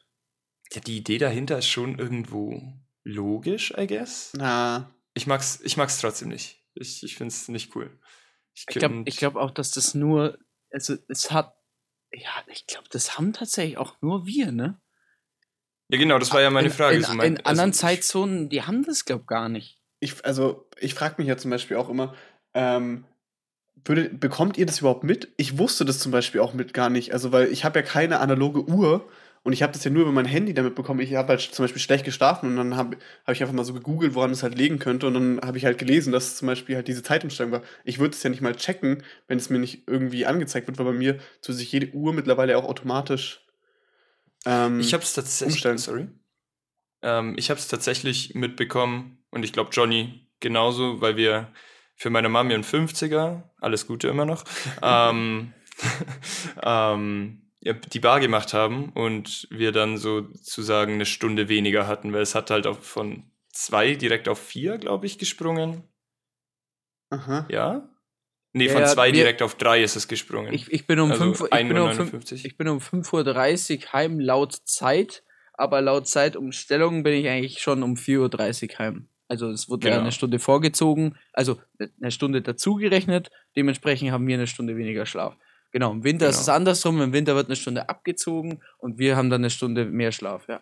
ja, die Idee dahinter ist schon irgendwo logisch, I guess. Na, Ich mag's, ich mag's trotzdem nicht. Ich, ich find's nicht cool. Ich glaube ich glaub auch, dass das nur, also es hat, ja, ich glaube, das haben tatsächlich auch nur wir, ne? Ja, genau, das war ja meine in, Frage. In, so mein, in anderen also, Zeitzonen, die haben das, glaube gar nicht. ich, also ich frage mich ja zum Beispiel auch immer, ähm, würde, bekommt ihr das überhaupt mit? Ich wusste das zum Beispiel auch mit gar nicht. Also, weil ich habe ja keine analoge Uhr und ich habe das ja nur über mein Handy damit bekommen. Ich habe halt zum Beispiel schlecht geschlafen und dann habe hab ich einfach mal so gegoogelt, woran es halt liegen könnte. Und dann habe ich halt gelesen, dass es zum Beispiel halt diese Zeitumstellung war. Ich würde es ja nicht mal checken, wenn es mir nicht irgendwie angezeigt wird, weil bei mir tut sich jede Uhr mittlerweile auch automatisch. Ähm, Ich habe es tatsächlich. Sorry. Ähm, ich habe es tatsächlich mitbekommen und ich glaube Johnny genauso, weil wir für meine Mami einen 50er, alles Gute immer noch, ähm, ähm, die Bar gemacht haben und wir dann sozusagen eine Stunde weniger hatten, weil es hat halt auch von zwei direkt auf vier, glaube ich, gesprungen. Aha. Ja? Nee, Ja, von ja, zwei wir- direkt auf drei ist es gesprungen. Ich, ich bin um Also 5 Uhr, ich bin um 5 1,59. ich bin um 5.30 Uhr heim laut Zeit, aber laut Zeitumstellung bin ich eigentlich schon um 4.30 Uhr heim. Also es wurde ja Genau. eine Stunde vorgezogen, also eine Stunde dazugerechnet, dementsprechend haben wir eine Stunde weniger Schlaf. Genau, im Winter ist Genau. es andersrum, im Winter wird eine Stunde abgezogen und wir haben dann eine Stunde mehr Schlaf, ja.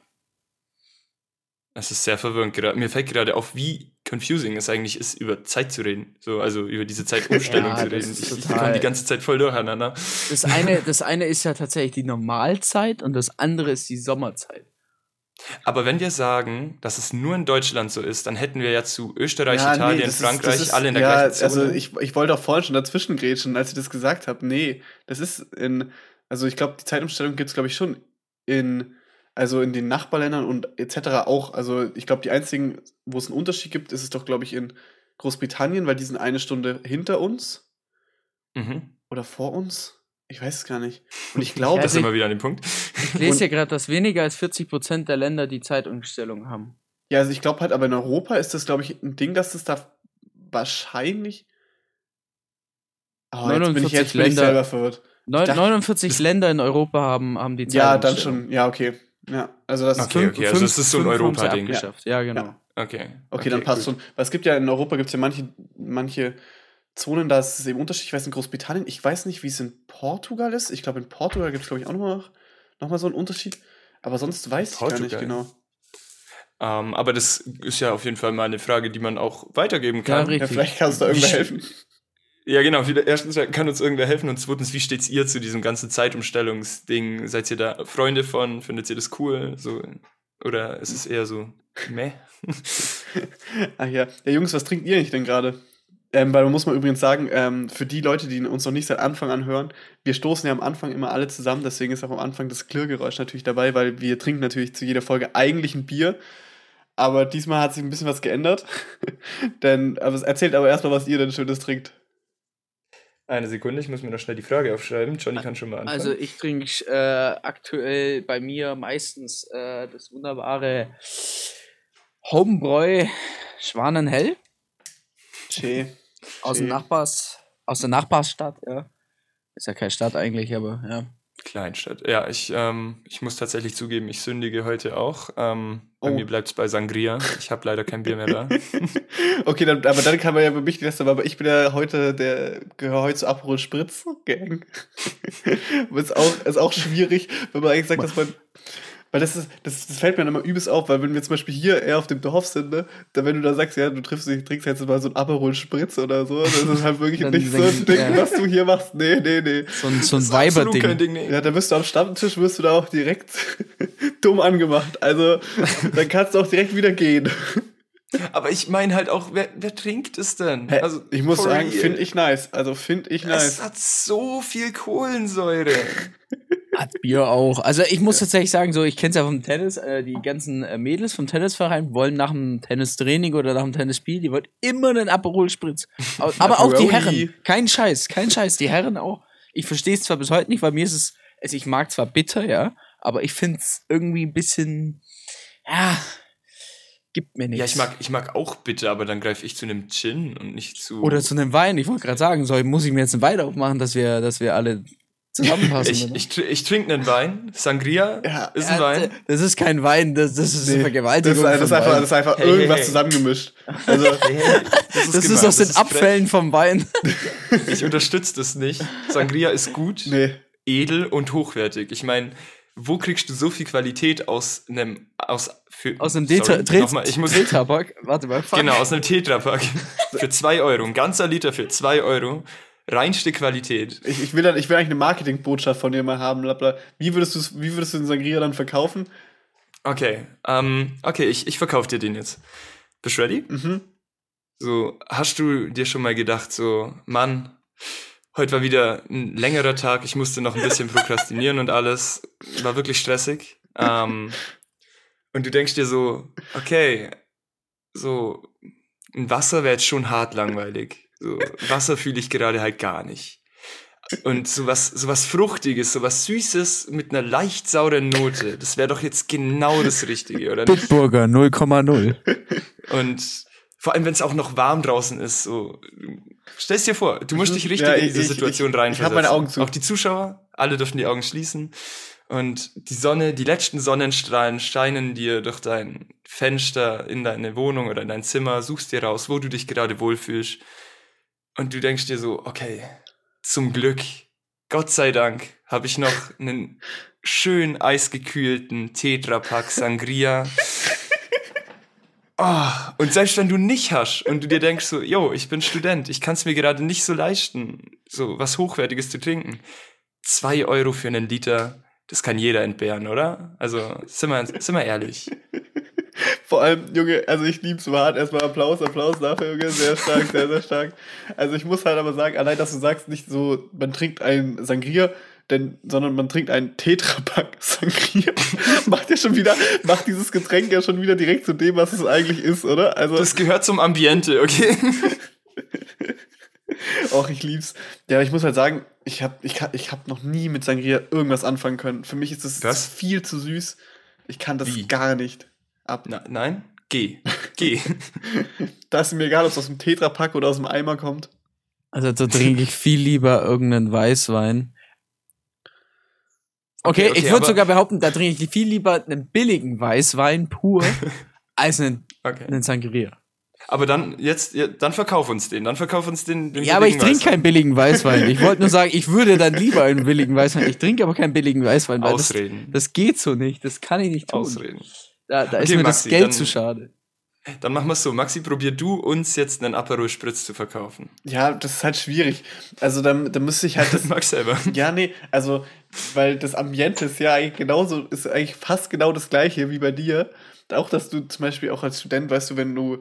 Es ist sehr verwirrend gerade. Mir fällt gerade auf, wie confusing es eigentlich ist, über Zeit zu reden. So, also über diese Zeitumstellung Ja, zu das reden. ist Ich, ich komme die ganze Zeit voll durcheinander. Das eine, das eine ist ja tatsächlich die Normalzeit und das andere ist die Sommerzeit. Aber wenn wir sagen, dass es nur in Deutschland so ist, dann hätten wir ja zu Österreich, Ja, nee, Italien, ist- Frankreich das ist- alle in der ja, gleichen Zone. Also ich, ich wollte auch vorhin schon dazwischen grätschen, als ich das gesagt habe. Nee, das ist in, also ich glaube, die Zeitumstellung gibt es, glaube ich, schon in, also in den Nachbarländern und etc. auch. Also ich glaube, die einzigen, wo es einen Unterschied gibt, ist es doch, glaube ich, in Großbritannien, weil die sind eine Stunde hinter uns mhm. oder vor uns. Ich weiß es gar nicht. Und ich glaube, Da sind ich- wir wieder an dem Punkt. Ich lese ja gerade, dass weniger als 40% der Länder die Zeitumstellung haben. Ja, also ich glaube halt, aber in Europa ist das, glaube ich, ein Ding, dass das da wahrscheinlich. Oh, jetzt bin ich 49 jetzt bin ich Länder. selber verwirrt. Dachte- 49 Länder in Europa haben, haben die Ja, dann Zeitumstellung. schon. Ja, okay. Ja, also das ist Okay, Fünf- okay, also fünf- es ist so ein Europa-Ding. abgeschafft. Ja, genau. Ja. Okay. Okay, dann passt gut. schon. Weil es gibt ja in Europa gibt es ja manche, manche Zonen, da ist es eben Unterschied. Ich weiß in Großbritannien, ich weiß nicht, wie es in Portugal ist. Ich glaube, in Portugal gibt es, glaube ich, auch nochmal noch mal so einen Unterschied. Aber sonst weiß ich gar nicht Portugal? genau. Ähm, aber das ist ja auf jeden Fall mal eine Frage, die man auch weitergeben Ja, kann. richtig. Ja, vielleicht kannst du da irgendwer helfen. Ja, genau. Erstens kann uns irgendwer helfen und zweitens, wie steht's ihr zu diesem ganzen Zeitumstellungsding? Seid ihr da Freunde von? Findet ihr das cool? So, oder ist es eher so, meh? Ach ja. Ja, Jungs, was trinkt ihr nicht denn gerade? Ähm, weil man muss mal übrigens sagen, ähm, für die Leute, die uns noch nicht seit Anfang an hören, wir stoßen ja am Anfang immer alle zusammen, deswegen ist auch am Anfang das Klirrgeräusch natürlich dabei, weil wir trinken natürlich zu jeder Folge eigentlich ein Bier. Aber diesmal hat sich ein bisschen was geändert. denn, aber es erzählt aber erstmal, was ihr denn Schönes trinkt. Eine Sekunde, ich muss mir noch schnell die Frage aufschreiben. Johnny kann schon mal anfangen. Also ich trinke äh, aktuell bei mir meistens äh, das wunderbare Homebräu Schwanenhell Schee. aus dem Schön. Nachbars, aus der Nachbarsstadt, ja. Ist ja keine Stadt eigentlich, aber ja. Kleinstadt. Ja, ich, ähm, ich muss tatsächlich zugeben, ich sündige heute auch. Ähm, Bei Oh. mir bleibt es bei Sangria. Ich habe leider kein Bier mehr da. Okay, dann, aber dann kann man ja bei mich Reste, aber ich bin ja heute, der gehöre heute zur Aperol Spritz Gang. ist auch, ist auch schwierig, wenn man eigentlich sagt, dass man, weil das ist, das, das fällt mir dann immer übelst auf, weil wenn wir zum Beispiel hier eher auf dem Dorf sind, ne, dann wenn du da sagst, ja, du triffst dich, trinkst jetzt mal so ein Aperol Spritz oder so, das ist halt wirklich Dann nicht so ein Ding, ja. was du hier machst. Nee, nee, nee. So ein, so ein Weiber-Ding. Ding, nee. Ja, da wirst du am Stammtisch, wirst du da auch direkt dumm angemacht. Also, dann kannst du auch direkt wieder gehen. Aber ich meine halt auch, wer, wer trinkt es denn? Hä? Also, ich muss sagen, finde ich nice. Also, finde ich Es nice. hat so viel Kohlensäure. Bier auch. Also ich muss tatsächlich sagen, so ich kenne es ja vom Tennis, äh, die ganzen äh, Mädels vom Tennisverein wollen nach dem Tennistraining oder nach dem Tennisspiel, die wollen immer einen Aperol Spritz. Aber auch die. Herren, kein Scheiß, kein Scheiß, die Herren auch. Ich verstehe es zwar bis heute nicht, weil mir ist es, also ich mag zwar bitter, ja, aber ich finde es irgendwie ein bisschen, ja, gibt mir nichts. Ja, ich mag, ich mag auch bitte, aber dann greife ich zu einem Gin und nicht zu. Oder zu einem Wein. Ich wollte gerade sagen, soll, muss ich mir jetzt einen Wein aufmachen, dass wir, dass wir alle zusammenpassen? ich, ich, ich trinke einen Wein. Sangria Ja, ist ein Ja, Wein. Das ist kein Wein, das, das ist eine Nee, Vergewaltigung. Das ist, ist einfach, das ist einfach Hey, irgendwas hey. zusammengemischt. Also, Hey, das Das ist aus den frech. Abfällen vom Wein. Ich unterstütze das nicht. Sangria ist gut, nee. edel und hochwertig. Ich meine, wo kriegst du so viel Qualität aus einem aus für, Aus einem Tetra- nochmal, ich muss Tetrapack. Warte mal. fuck. genau aus einem Tetrapack für 2 Euro, ein ganzer Liter für 2 Euro, reinste Qualität. Ich, ich, will dann, ich will eigentlich eine Marketingbotschaft von dir mal haben. Labla. Wie würdest du wie würdest du den Sangria dann verkaufen? Okay, ähm, okay, ich, ich verkaufe dir den jetzt. Bist du ready? Mhm. So, hast du dir schon mal gedacht, so, Mann, heute war wieder ein längerer Tag, ich musste noch ein bisschen prokrastinieren und alles, war wirklich stressig. Ähm, und du denkst dir so, okay, so, ein Wasser wäre jetzt schon hart langweilig. So, Wasser fühle ich gerade halt gar nicht. Und sowas, sowas Fruchtiges, sowas Süßes mit einer leicht sauren Note, das wäre doch jetzt genau das Richtige, oder nicht? Bitburger 0,0. Und vor allem, wenn es auch noch warm draußen ist, so. Stell's dir vor, du musst Mhm. dich richtig Ja, in ich- diese ich- Situation ich- ich reinversetzen. hab meine Augen zu. Auch die Zuschauer, alle dürfen die Augen schließen. Und die Sonne, die letzten Sonnenstrahlen scheinen dir durch dein Fenster in deine Wohnung oder in dein Zimmer, suchst dir raus, wo du dich gerade wohlfühlst. Und du denkst dir so, okay, zum Glück, Gott sei Dank, habe ich noch einen schön eisgekühlten Tetrapack Sangria. Oh, und selbst wenn du nicht hast und du dir denkst so, yo, ich bin Student, ich kann es mir gerade nicht so leisten, so was Hochwertiges zu trinken. Zwei Euro für einen Liter, das kann jeder entbehren, oder? Also, sind wir, sind wir ehrlich. Vor allem, Junge, also ich lieb's so hart. Erstmal Applaus, Applaus dafür, Junge. Sehr stark, sehr, sehr stark. Also ich muss halt aber sagen, allein, dass du sagst, nicht so, man trinkt ein Sangria, denn, sondern man trinkt einen Tetrapack Sangria. macht ja schon wieder, macht dieses Getränk ja schon wieder direkt zu dem, was es eigentlich ist, oder? Also, Das gehört zum Ambiente, okay? auch ich lieb's. Ja, ich muss halt sagen, ich hab, ich, ich hab noch nie mit Sangria irgendwas anfangen können. Für mich ist das Was? viel zu süß. Ich kann das Wie? gar nicht ab. Na, nein? Geh. Geh. Da ist mir egal, ob es aus dem Tetrapack oder aus dem Eimer kommt. Also da trinke ich viel lieber irgendeinen Weißwein. Okay, Okay, okay, ich würde sogar behaupten, da trinke ich viel lieber einen billigen Weißwein pur als einen, Okay. einen Sangria. Aber dann, jetzt, ja, dann verkauf uns den. Dann verkauf uns den. den Ja, aber ich trinke keinen billigen Weißwein. Ich wollte nur sagen, ich würde dann lieber einen billigen Weißwein. Ich trinke aber keinen billigen Weißwein, weil das, Ausreden. das geht so nicht. Das kann ich nicht tun. Ausreden. Da, da ist Okay, mir Maxi, das Geld dann- zu schade. Dann machen wir es so. Maxi, probier du uns jetzt einen Aperol Spritz zu verkaufen. Ja, das ist halt schwierig. Also da, da müsste ich halt das. Max selber. ja, nee, also, weil das Ambiente ist ja eigentlich genauso, ist eigentlich fast genau das gleiche wie bei dir. Auch, dass du zum Beispiel auch als Student, weißt du, wenn du,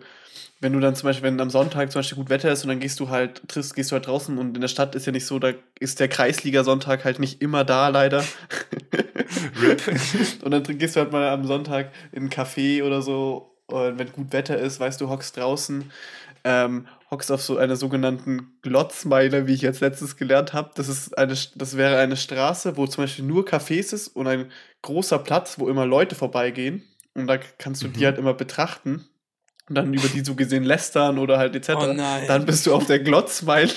wenn du dann zum Beispiel, wenn am Sonntag zum Beispiel gut Wetter ist und dann gehst du halt, triffst, gehst du halt draußen und in der Stadt ist ja nicht so, da ist der Kreisliga-Sonntag halt nicht immer da, leider. Rip. Und dann gehst du halt mal am Sonntag in einen Café oder so, und wenn gut Wetter ist, weißt du, hockst draußen, ähm, hockst auf so einer sogenannten Glotzmeile, wie ich jetzt letztens gelernt habe. Das ist eine, das wäre eine Straße, wo zum Beispiel nur Cafés ist und ein großer Platz, wo immer Leute vorbeigehen. Und da kannst du die Mhm. halt immer betrachten und dann über die so gesehen lästern oder halt etc. Oh nein. Dann bist du auf der Glotzmeile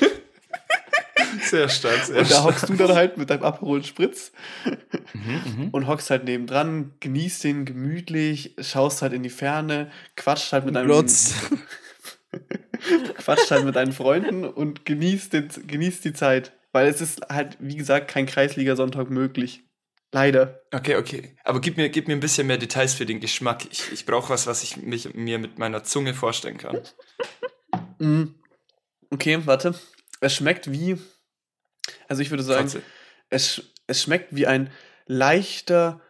Sehr stark, sehr und da stark. hockst du dann halt mit deinem Aperol Spritz Mhm, mhm. und hockst halt nebendran, genießt den gemütlich, schaust halt in die Ferne, quatscht halt mit deinem Glotz. quatscht halt mit deinen Freunden und genießt, den, genießt die Zeit. Weil es ist halt, wie gesagt, kein Kreisliga-Sonntag möglich. Leider. Okay, okay. Aber gib mir, gib mir ein bisschen mehr Details für den Geschmack. Ich, ich brauche was, was ich mich, mir mit meiner Zunge vorstellen kann. Mm. Okay, warte. Es schmeckt wie. Also ich würde sagen, es, es schmeckt wie ein leichter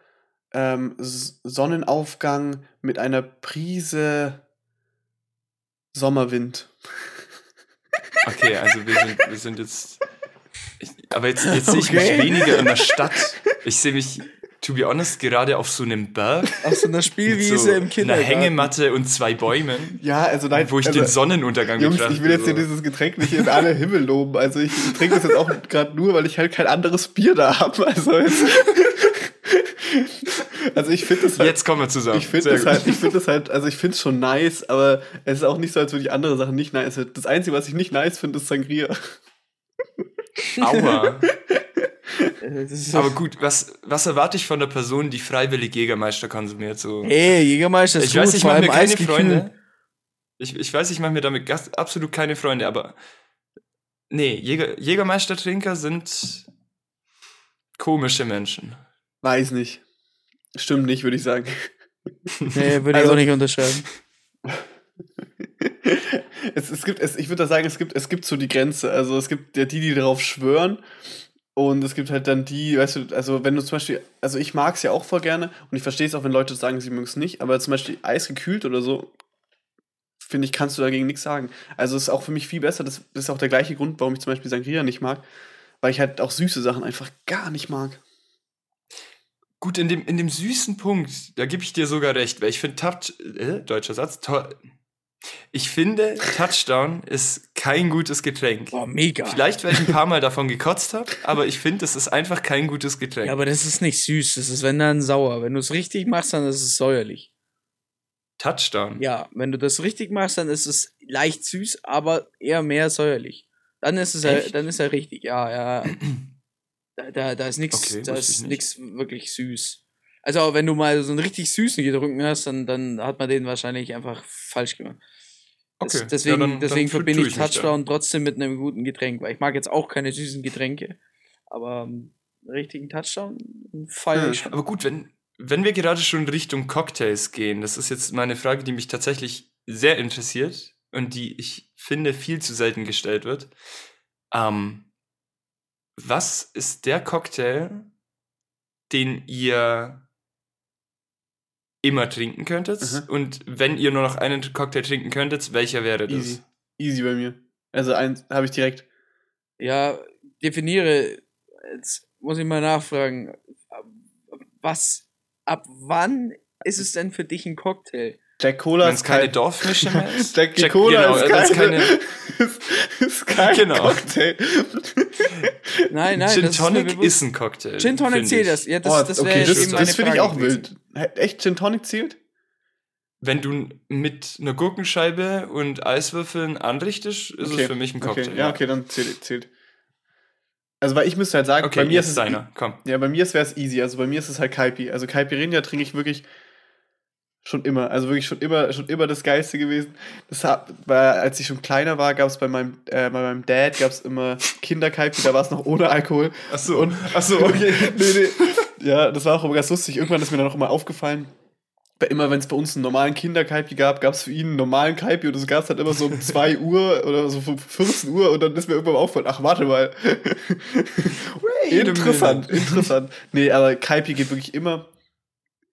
ähm, Sonnenaufgang mit einer Prise Sommerwind. Okay, also wir sind, wir sind jetzt. Aber jetzt, jetzt sehe ich Okay. mich weniger in der Stadt. Ich sehe mich, to be honest, gerade auf so einem Berg. Auf so einer Spielwiese so im einer Kindergarten. Hängematte und zwei Bäumen, Ja, also nein. wo ich also, den Sonnenuntergang Jungs, betrachte. ich will jetzt hier so. dieses Getränk nicht in alle Himmel loben. Also ich trinke das jetzt auch gerade nur, weil ich halt kein anderes Bier da habe. Also jetzt. also ich finde das halt. Jetzt kommen wir zusammen. Ich finde das halt, ich finde halt, also ich finde es schon nice, aber es ist auch nicht so, als würde ich andere Sachen nicht nice finden. Das Einzige, was ich nicht nice finde, ist Sangria. Aua. Aber gut, was, was erwarte ich von der Person, die freiwillig Jägermeister konsumiert? So? Hey, Jägermeister ist ich weiß, gut, ich vor mache mir allem keine. Freunde. Ich, ich weiß, ich mache mir damit absolut keine Freunde, aber nee, Jäger, Jägermeistertrinker sind komische Menschen. Weiß nicht. Stimmt nicht, würde ich sagen. Nee, würde ich Also- auch nicht unterschreiben. es, es gibt, es, ich würde sagen, es gibt, es gibt so die Grenze. Also es gibt ja die, die darauf schwören. Und es gibt halt dann die, weißt du, also wenn du zum Beispiel, also ich mag es ja auch voll gerne und ich verstehe es auch, wenn Leute sagen, sie mögen es nicht, aber zum Beispiel eisgekühlt oder so, finde ich, kannst du dagegen nichts sagen. Also es ist auch für mich viel besser. Das, ist auch der gleiche Grund, warum ich zum Beispiel Sangria nicht mag, weil ich halt auch süße Sachen einfach gar nicht mag. Gut, in dem, in dem süßen Punkt, da gebe ich dir sogar recht, weil ich finde Touch, äh, deutscher Satz, to ich finde, Touchdown ist kein gutes Getränk. Boah, mega. Vielleicht, weil ich ein paar Mal davon gekotzt habe, aber ich finde, es ist einfach kein gutes Getränk. Ja, aber das ist nicht süß. Das ist, wenn dann sauer. Wenn du es richtig machst, dann ist es säuerlich. Touchdown. Ja, wenn du das richtig machst, dann ist es leicht süß, aber eher mehr säuerlich. Dann ist es ja, Echt? dann ist er richtig. Ja, ja. Da, da, da ist nichts, Okay, da ist nicht. nichts wirklich süß. Also wenn du mal so einen richtig süßen getrunken hast, dann, dann hat man den wahrscheinlich einfach falsch gemacht. Das- Okay, Deswegen, ja, dann- deswegen dann verbinde ich. Touchdown trotzdem mit einem guten Getränk, weil ich mag jetzt auch keine süßen Getränke, aber einen richtigen Touchdown feiere ich schon. Aber gut, wenn, wenn wir gerade schon Richtung Cocktails gehen, das ist jetzt meine Frage, die mich tatsächlich sehr interessiert und die ich finde viel zu selten gestellt wird. Ähm, was ist der Cocktail, den ihr immer trinken könntet? Mhm. Und wenn ihr nur noch einen Cocktail trinken könntet, welcher wäre das? Easy. Easy bei mir. Also eins habe ich direkt. Ja, definiere, jetzt muss ich mal nachfragen, was, ab wann ist es denn für dich ein Cocktail? Jack Cola Wenn es keine Dorfmische mehr ist? Jack, Jack- Cola genau, ist, wenn's keine, keine- ist, ist kein Genau. Cocktail. Nein, nein, Gin Tonic ist, ist ein Cocktail. Gin Tonic zählt das. Ja, das, Oh, das wäre okay, das, das finde ich auch gewesen. wild. Echt Gin Tonic zählt? wenn du mit einer Gurkenscheibe und Eiswürfeln anrichtest, ist Okay, es für mich ein Cocktail. Okay, ja, okay, dann zählt. zählt. Also, weil ich müsste halt sagen, Okay, bei mir ist es deiner. Komm. Ja, bei mir wäre es easy. Also bei mir ist es halt Kaipi. Also Caipirinha trinke ich wirklich schon immer. Also wirklich schon immer, schon immer das Geilste gewesen. Das hat, weil, als ich schon kleiner war, gab es bei meinem, äh, bei meinem Dad gab es immer Kinderkaipi, da war es noch ohne Alkohol. Achso, Und- achso, okay. nee, nee. Ja, das war auch immer ganz lustig. Irgendwann ist mir dann auch immer aufgefallen, bei- immer wenn es bei uns einen normalen Kinderkaipi gab, gab es für ihn einen normalen Kaipi und das gab es halt immer so um 2 Uhr oder so um 14 Uhr und dann ist mir irgendwann aufgefallen, ach warte mal. Interessant, interessant. Nee, aber Kaipi geht wirklich immer,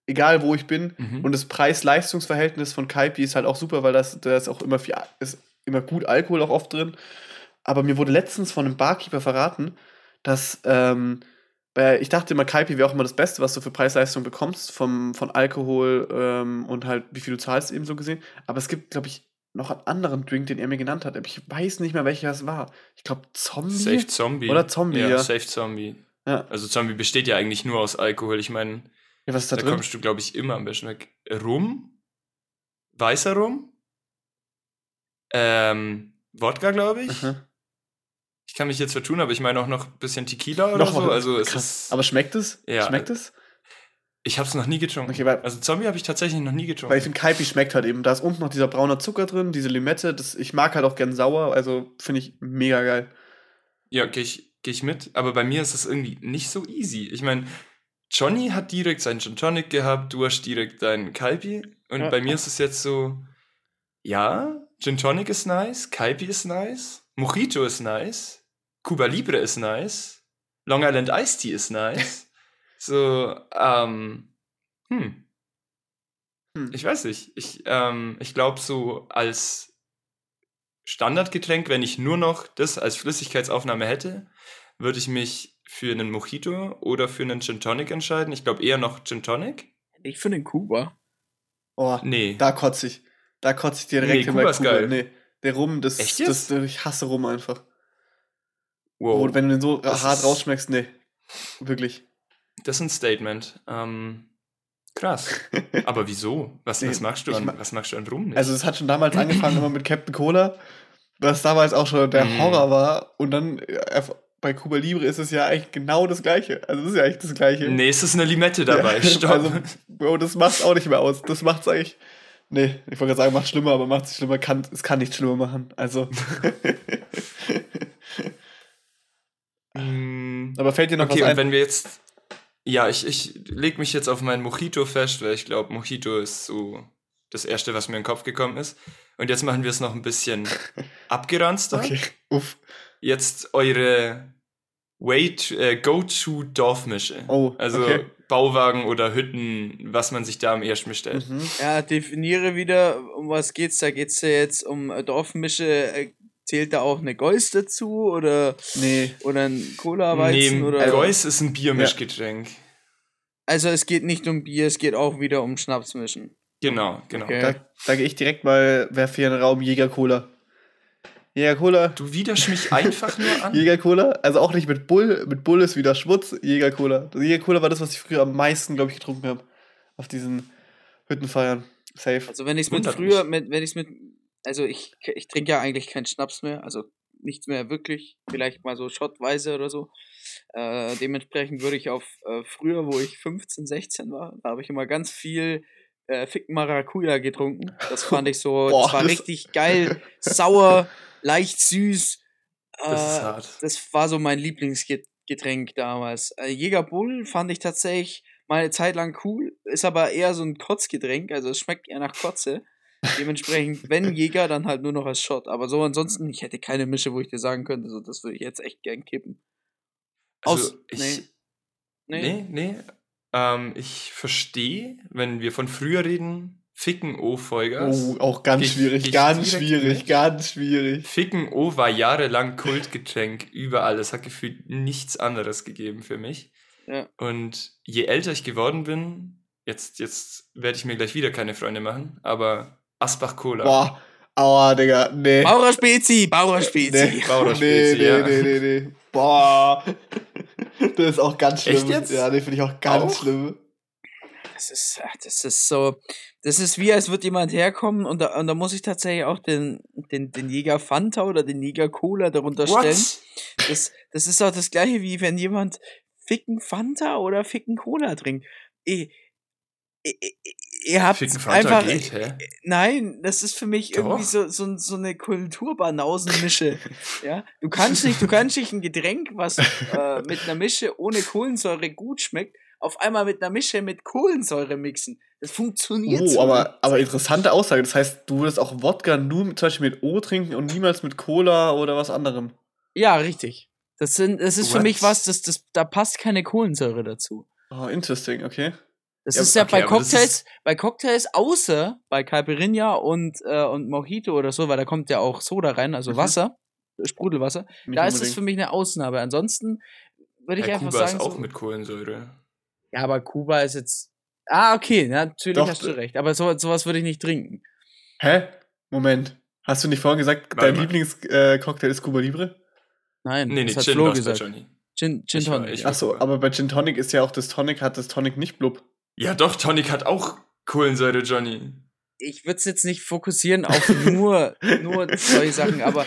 egal wo ich bin. Mhm. Und das Preis-Leistungs-Verhältnis von Kaipi ist halt auch super, weil das, da ist auch immer viel, ist immer gut Alkohol auch oft drin. Aber mir wurde letztens von einem Barkeeper verraten, dass, ähm, ich dachte immer, Kaipi wäre auch immer das Beste, was du für Preis-Leistung bekommst, vom, von Alkohol ähm, und halt, wie viel du zahlst, eben so gesehen. Aber es gibt, glaube ich, noch einen anderen Drink, den er mir genannt hat. Ich weiß nicht mehr, welcher es war. Ich glaube, Zombie. Safe Zombie. Oder Zombie, ja. ja. Safe Zombie. Ja. Also Zombie besteht ja eigentlich nur aus Alkohol. Ich meine, ja, da, da, kommst du, glaube ich, immer am besten weg. Rum, weißer Rum, ähm, Wodka, glaube ich. Aha. Ich kann mich jetzt vertun, aber ich meine auch noch ein bisschen Tequila oder Noch so. Also es ist, Aber schmeckt es? Ja, Schmeckt es? ich habe es noch nie getrunken. Okay, Also Zombie habe ich tatsächlich noch nie getrunken. weil ich finde, Kaipi schmeckt halt eben. Da ist unten noch dieser braune Zucker drin, diese Limette. Das, ich mag halt auch gern sauer, also finde ich mega geil. Ja, gehe ich, geh ich mit. Aber bei mir ist das irgendwie nicht so easy. Ich meine, Johnny hat direkt seinen Gin Tonic gehabt, du hast direkt deinen Kaipi. Und Ja. bei mir ist es jetzt so, ja, Gin Tonic ist nice, Kaipi ist nice, Mojito ist nice, Cuba Libre ist nice, Long Island Iced Tea ist nice. so, ähm, hm. Hm. Ich weiß nicht. Ich, ähm, ich glaube, so als Standardgetränk, wenn ich nur noch das als Flüssigkeitsaufnahme hätte, würde ich mich für einen Mojito oder für einen Gin Tonic entscheiden. Ich glaube eher noch Gin Tonic. Ich finde den Kuba. Oh, Nee. da kotze ich. Da kotze ich direkt Nee, hin Kuba geil. Nee, der Rum, das, Echt das, jetzt? ich hasse Rum einfach. Wow. Wo, wenn du den so Das hart rausschmeckst, nee. Wirklich. das ist ein Statement. Ähm, krass. Aber wieso? Was, Nee, was magst du an, ma- was magst du an Rum nicht? Also es hat schon damals angefangen immer mit Captain Cola, was damals auch schon der Mm. Horror war. Und dann äh, bei Cuba Libre ist es ja eigentlich genau das Gleiche. Also es ist ja eigentlich das Gleiche. nee, es ist eine Limette dabei. Ja, Stopp. Also, Bro, das macht's auch nicht mehr aus. Das macht's eigentlich. Nee, ich wollte gerade sagen, macht schlimmer, aber macht es schlimmer, kann, es kann nicht schlimmer machen. Also. Mm, aber fällt dir noch okay, was und ein? wenn wir jetzt. Ja, ich, ich leg mich jetzt auf meinen Mojito fest, weil ich glaube, Mojito ist so das Erste, was mir in den Kopf gekommen ist. Und jetzt machen wir es noch ein bisschen abgeranzter. Okay, uff. Jetzt eure Way to, äh, Go-To-Dorfmische. Oh, Also okay. Bauwagen oder Hütten, was man sich da am ersten bestellt. Mhm. Ja, definiere wieder, um was geht's da? Geht's da jetzt um äh, Dorfmische? Äh, zählt da auch eine Geuss dazu oder, Nee. oder ein Cola-Weizen? Nee, oder? Geuss ist ein Biermischgetränk. Also es geht nicht um Bier, es geht auch wieder um Schnapsmischen. Genau, genau. Okay. Da, da gehe ich direkt mal, werfe hier einen Raum Jäger Cola. Jäger Cola. Du widerst mich einfach nur an. Jäger Cola, also auch nicht mit Bull, mit Bull ist wieder Schmutz, Jäger Cola. Das Jäger Cola war das, was ich früher am meisten, glaube ich, getrunken habe. Auf diesen Hüttenfeiern. Safe. Also wenn ich es mit früher, mit, wenn ich es mit, also ich, ich trinke ja eigentlich keinen Schnaps mehr, also nichts mehr wirklich, vielleicht mal so schottweise oder so. Äh, dementsprechend würde ich auf äh, früher, wo ich 15, 16 war, da habe ich immer ganz viel äh, Fick Maracuja getrunken. Das fand ich so, Boah, das war das- richtig geil, sauer, leicht süß. Das ist Äh, hart. das war so mein Lieblingsgetränk damals. Äh, Jäger Bull fand ich tatsächlich mal eine Zeit lang cool, ist aber eher so ein Kotzgetränk, also es schmeckt eher nach Kotze. Dementsprechend, wenn Jäger, dann halt nur noch als Shot. Aber so ansonsten, ich hätte keine Mische, wo ich dir sagen könnte, so das würde ich jetzt echt gern kippen. Also, Aus- ich, nee. nee, Nee. nee. Ähm, ich verstehe, wenn wir von früher reden, Ficken O Vollgas. Oh, auch ganz ich- schwierig, ganz schwierig, mit? ganz schwierig. Ficken O war jahrelang Kultgetränk überall. Es hat gefühlt nichts anderes gegeben für mich. Ja. Und je älter ich geworden bin, jetzt, jetzt werde ich mir gleich wieder keine Freunde machen, aber Asbach Cola. Boah, aua, Digga, nee. Bauer Spezi, Bauer Spezi. Nee, Bauer nee, Spezi, nee, ja. nee, nee, nee. Boah. Das ist auch ganz schlimm. Echt jetzt? Ja, nee, finde ich auch ganz Auch? schlimm. das ist, das ist so, das ist wie, als würde jemand herkommen und da, und da muss ich tatsächlich auch den, den, den Jäger Fanta oder den Jäger Cola darunter stellen. Das, das ist auch das gleiche, wie wenn jemand ficken Fanta oder ficken Cola trinkt. Ich, ihr, ihr habt einfach. geht, hä? Nein, das ist für mich irgendwie Doch. so, so, so eine Kulturbanausenmische. ja, du kannst nicht, du kannst nicht ein Getränk, was äh, mit einer Mische ohne Kohlensäure gut schmeckt, auf einmal mit einer Mische mit Kohlensäure mixen. Das funktioniert Oh, so aber, aber interessante Aussage. Das heißt, du würdest auch Wodka nur mit, zum Beispiel mit O trinken und niemals mit Cola oder was anderem. Ja, richtig. Das sind, das ist für What? mich was, das, das, da passt keine Kohlensäure dazu. Oh, interesting, okay. Das Ja, ist ja okay, bei Cocktails, bei Cocktails außer bei Caipirinha und, äh, und Mojito oder so, weil da kommt ja auch Soda rein, also Mhm. Wasser, Sprudelwasser. Nicht da ist es unbedingt. für mich eine Ausnahme. Ansonsten würde ich Ja, einfach Kuba sagen, ist auch so, mit Kohlensäure. ja, aber Kuba ist jetzt. Ah, okay, natürlich Doch, hast du d- recht. Aber so, sowas würde ich nicht trinken. Hä? Moment. Hast du nicht vorhin gesagt, Warte dein. Lieblingscocktail äh, ist Cuba Libre? Nein, Nee, nee, das hat Gin Flo gesagt. Gin, Gin Tonic. Achso, aber bei Gin Tonic ist ja auch das Tonic, hat das Tonic nicht blub. Ja, doch, Tonic hat auch Kohlensäure, Johnny. Ich würde es jetzt nicht fokussieren auf nur, nur solche Sachen, aber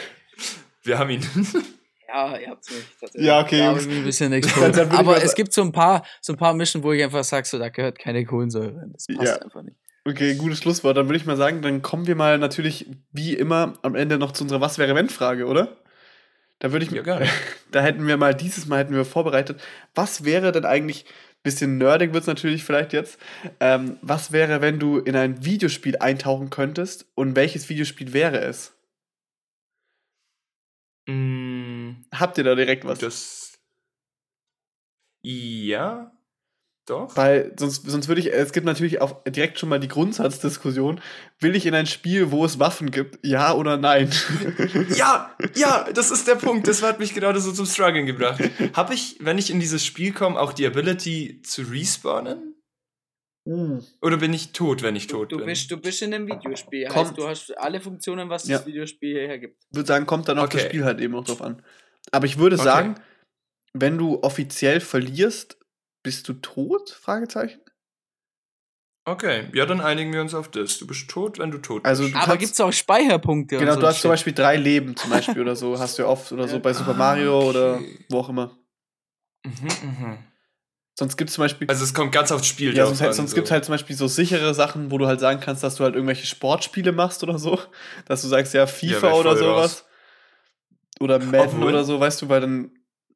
Wir haben ihn. ja, ihr habt mich tatsächlich. Ja, okay, Da ich ein bisschen exposed. Aber es gibt so ein paar, so ein paar Mischen, wo ich einfach sage, so, da gehört keine Kohlensäure rein. Das passt Ja. einfach nicht. Okay, gutes Schlusswort. Dann würde ich mal sagen, dann kommen wir mal natürlich wie immer am Ende noch zu unserer Was wäre wenn Frage, oder? Da würde ich Ja, gerne. da hätten wir mal dieses Mal hätten wir vorbereitet. Was wäre denn eigentlich bisschen nerdig wird es natürlich vielleicht jetzt. Ähm, was wäre, wenn du in ein Videospiel eintauchen könntest und welches Videospiel wäre es? Mm, Habt ihr da direkt was? das. Ja, doch. Weil sonst, sonst würde ich, es gibt natürlich auch direkt schon mal die Grundsatzdiskussion, will ich in ein Spiel, wo es Waffen gibt, ja oder nein? Ja, ja, das ist der Punkt. Das hat mich gerade so zum Struggeln gebracht. Habe ich, wenn ich in dieses Spiel komme, auch die Ability zu respawnen? Uh, Oder bin ich tot, wenn ich tot Du bin? bist, du bist in einem Videospiel. Komm. Heißt, du hast alle Funktionen, was Ja. das Videospiel hierher gibt. würde sagen, kommt dann das Okay. Spiel halt eben auch drauf an. Aber ich würde Okay. sagen, wenn du offiziell verlierst, bist du tot? Fragezeichen. Okay, ja, dann einigen wir uns auf das. Du bist tot, wenn du tot Also bist. du Aber kannst- gibt's auch Speicherpunkte? Genau, und so du hast zum Shit? Beispiel drei Leben zum Beispiel oder so, hast du ja oft oder so bei Super Ah, Mario oder okay. wo auch immer. Mhm, mhm. Sonst gibt es zum Beispiel. Also es kommt ganz aufs Spiel ja, sonst, halt, sonst so. gibt es halt zum Beispiel so sichere Sachen, wo du halt sagen kannst, dass du halt irgendwelche Sportspiele machst oder so. Dass du sagst, ja, FIFA wär oder sowas. Oder Madden Obwohl- oder so, weißt du, weil dann.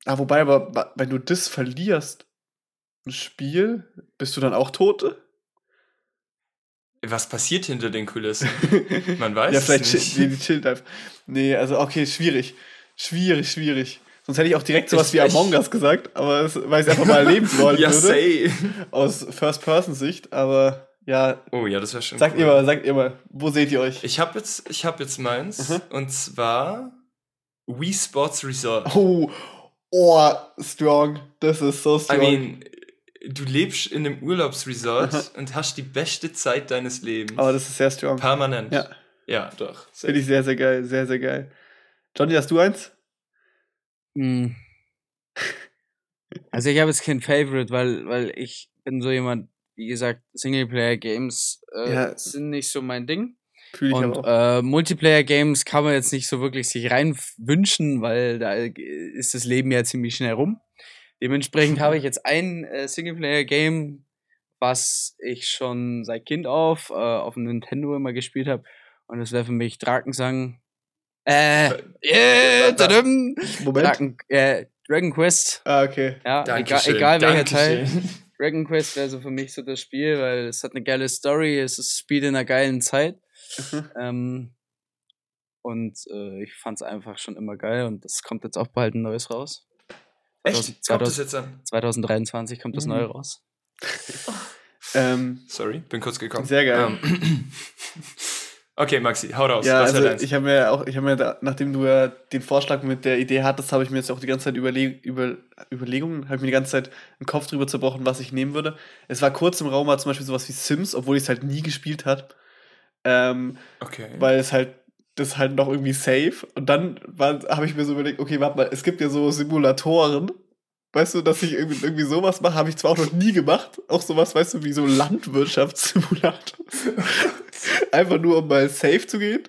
Ah, wobei, aber wenn du das verlierst, ein Spiel, bist du dann auch tot? Was passiert hinter den Kulissen? Man weiß ja, es vielleicht nicht. chill- einfach. Nee, also okay, schwierig. Schwierig, schwierig. Sonst hätte ich auch direkt sowas Ich- wie Among Us gesagt, aber das, weil ich es einfach mal erleben wollen ja, würde. say. Aus First-Person-Sicht, aber ja, Oh ja, das wäre schon sagt cool. ihr mal, sagt ihr mal, wo seht ihr euch? Ich habe jetzt, ich hab jetzt meins. Mhm. Und zwar Wii Sports Resort. Oh, oh, strong. Das ist so I strong. mean, du lebst in einem Urlaubsresort und hast die beste Zeit deines Lebens. aber das ist sehr strong. Permanent. Ja. Ja, doch. Finde ich sehr, sehr geil, sehr, sehr geil. Johnny, hast du eins? Hm. Also ich habe jetzt kein Favorite, weil, weil ich bin so jemand, wie gesagt, Singleplayer-Games äh, Ja. sind nicht so mein Ding. Fühle ich Und aber auch. äh, Multiplayer-Games kann man jetzt nicht so wirklich sich rein wünschen, weil da ist das Leben ja ziemlich schnell rum. Dementsprechend habe ich jetzt ein äh, Singleplayer-Game, was ich schon seit Kind auf, äh, auf dem Nintendo immer gespielt habe. Und das wäre für mich Drakensang. Äh, äh, tadam, Moment. Draken, äh, Dragon Quest. Ah, okay. Ja, egal, Dankeschön, egal welcher Teil. Dragon Quest wäre so für mich so das Spiel, weil es hat eine geile Story, es ist, spielt in einer geilen Zeit. Mhm. Ähm, und äh, ich fand es einfach schon immer geil und das kommt jetzt auch bald ein neues raus. Echt? 2000 Kommt das jetzt an? 2023 kommt das Mhm. neue raus. Ähm, Sorry, bin kurz gekommen. Sehr geil. Ähm, okay, Maxi, hau raus. ja, Was also ich habe mir auch, ich habe mir, da, nachdem du ja den Vorschlag mit der Idee hattest, habe ich mir jetzt auch die ganze Zeit überleg, über, Überlegungen, habe ich mir die ganze Zeit den Kopf drüber zerbrochen, was ich nehmen würde. Es war kurz im Raum, war zum Beispiel sowas wie Sims, obwohl ich es halt nie gespielt habe. Ähm, okay. weil es halt das halt noch irgendwie safe. Und dann habe ich mir so überlegt, okay, warte mal, es gibt ja so Simulatoren, weißt du, dass ich irgendwie, irgendwie sowas mache, habe ich zwar auch noch nie gemacht, auch sowas, weißt du, wie so Landwirtschaftssimulator. Einfach nur, um mal safe zu gehen.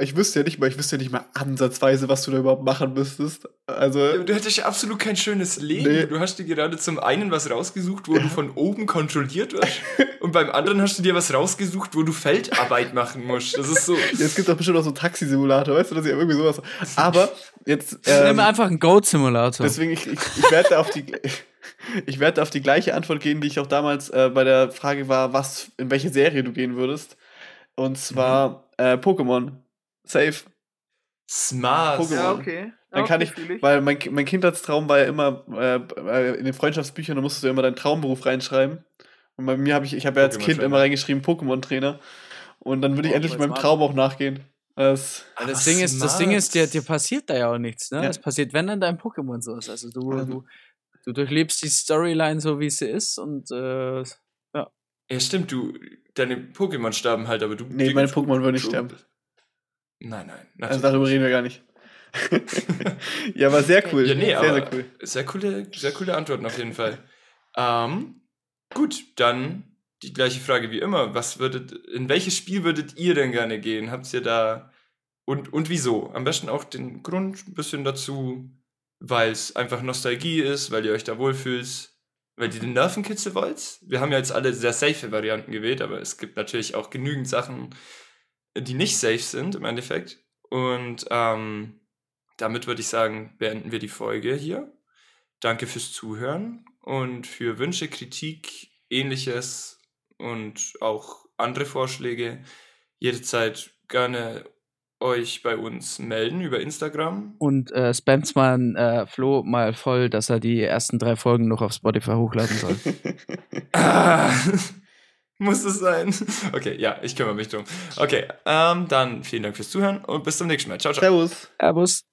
Ich wüsste ja nicht mal, ich wüsste ja nicht mal ansatzweise, was du da überhaupt machen müsstest. Also. Du hättest ja absolut kein schönes Leben. Nee. Du hast dir gerade zum einen was rausgesucht, wo du von oben kontrolliert wirst. und beim anderen hast du dir was rausgesucht, wo du Feldarbeit machen musst. Das ist so. Ja, es gibt doch bestimmt auch so einen Taxisimulator, weißt du, dass ich irgendwie sowas. Aber jetzt. Ähm, Nimm einfach einen Goat-Simulator. Deswegen, ich, ich, ich werde auf die. Ich werde auf die gleiche Antwort gehen, die ich auch damals äh, bei der Frage war, was, in welche Serie du gehen würdest. Und zwar mhm. Äh, Pokémon. Safe. Smart. Pokémon. Ja, okay. Dann kann ich, weil mein, mein Kindheitstraum war ja immer, äh, in den Freundschaftsbüchern, da musstest du immer deinen Traumberuf reinschreiben. Und bei mir habe ich, ich habe ja als Kind immer reingeschrieben Pokémon-Trainer. Und dann würde ich oh, endlich meinem Traum auch nachgehen. Das, das, Ding ist, das Ding ist, dir, dir passiert da ja auch nichts, ne? Ja. Es passiert, wenn dann dein Pokémon so ist. Also du, du, du durchlebst die Storyline so, wie sie ist und äh, ja. Stimmt, du, deine Pokémon sterben halt, aber du. Nee, meine Pokémon würden nicht sterben. Nein, nein. Also darüber reden wir gar nicht. ja, war sehr cool. Ja, nee, sehr, aber sehr cool. Sehr coole, sehr coole Antworten auf jeden Fall. Ähm, gut, dann die gleiche Frage wie immer. Was würdet, in welches Spiel würdet ihr denn gerne gehen? Habt ihr da und, und wieso? Am besten auch den Grund ein bisschen dazu, weil es einfach Nostalgie ist, weil ihr euch da wohlfühlt, weil ihr den Nervenkitzel wollt. Wir haben ja jetzt alle sehr safe Varianten gewählt, aber es gibt natürlich auch genügend Sachen, die nicht safe sind im Endeffekt. Und ähm, damit würde ich sagen, beenden wir die Folge hier. Danke fürs Zuhören und für Wünsche, Kritik, ähnliches und auch andere Vorschläge jederzeit gerne euch bei uns melden über Instagram. Und äh, spammt mal äh, Flo mal voll, dass er die ersten drei Folgen noch auf Spotify hochladen soll. ah, muss es sein? Okay, ja, ich kümmere mich drum. Okay, ähm, dann vielen Dank fürs Zuhören und bis zum nächsten Mal. Ciao, ciao. Servus. Servus.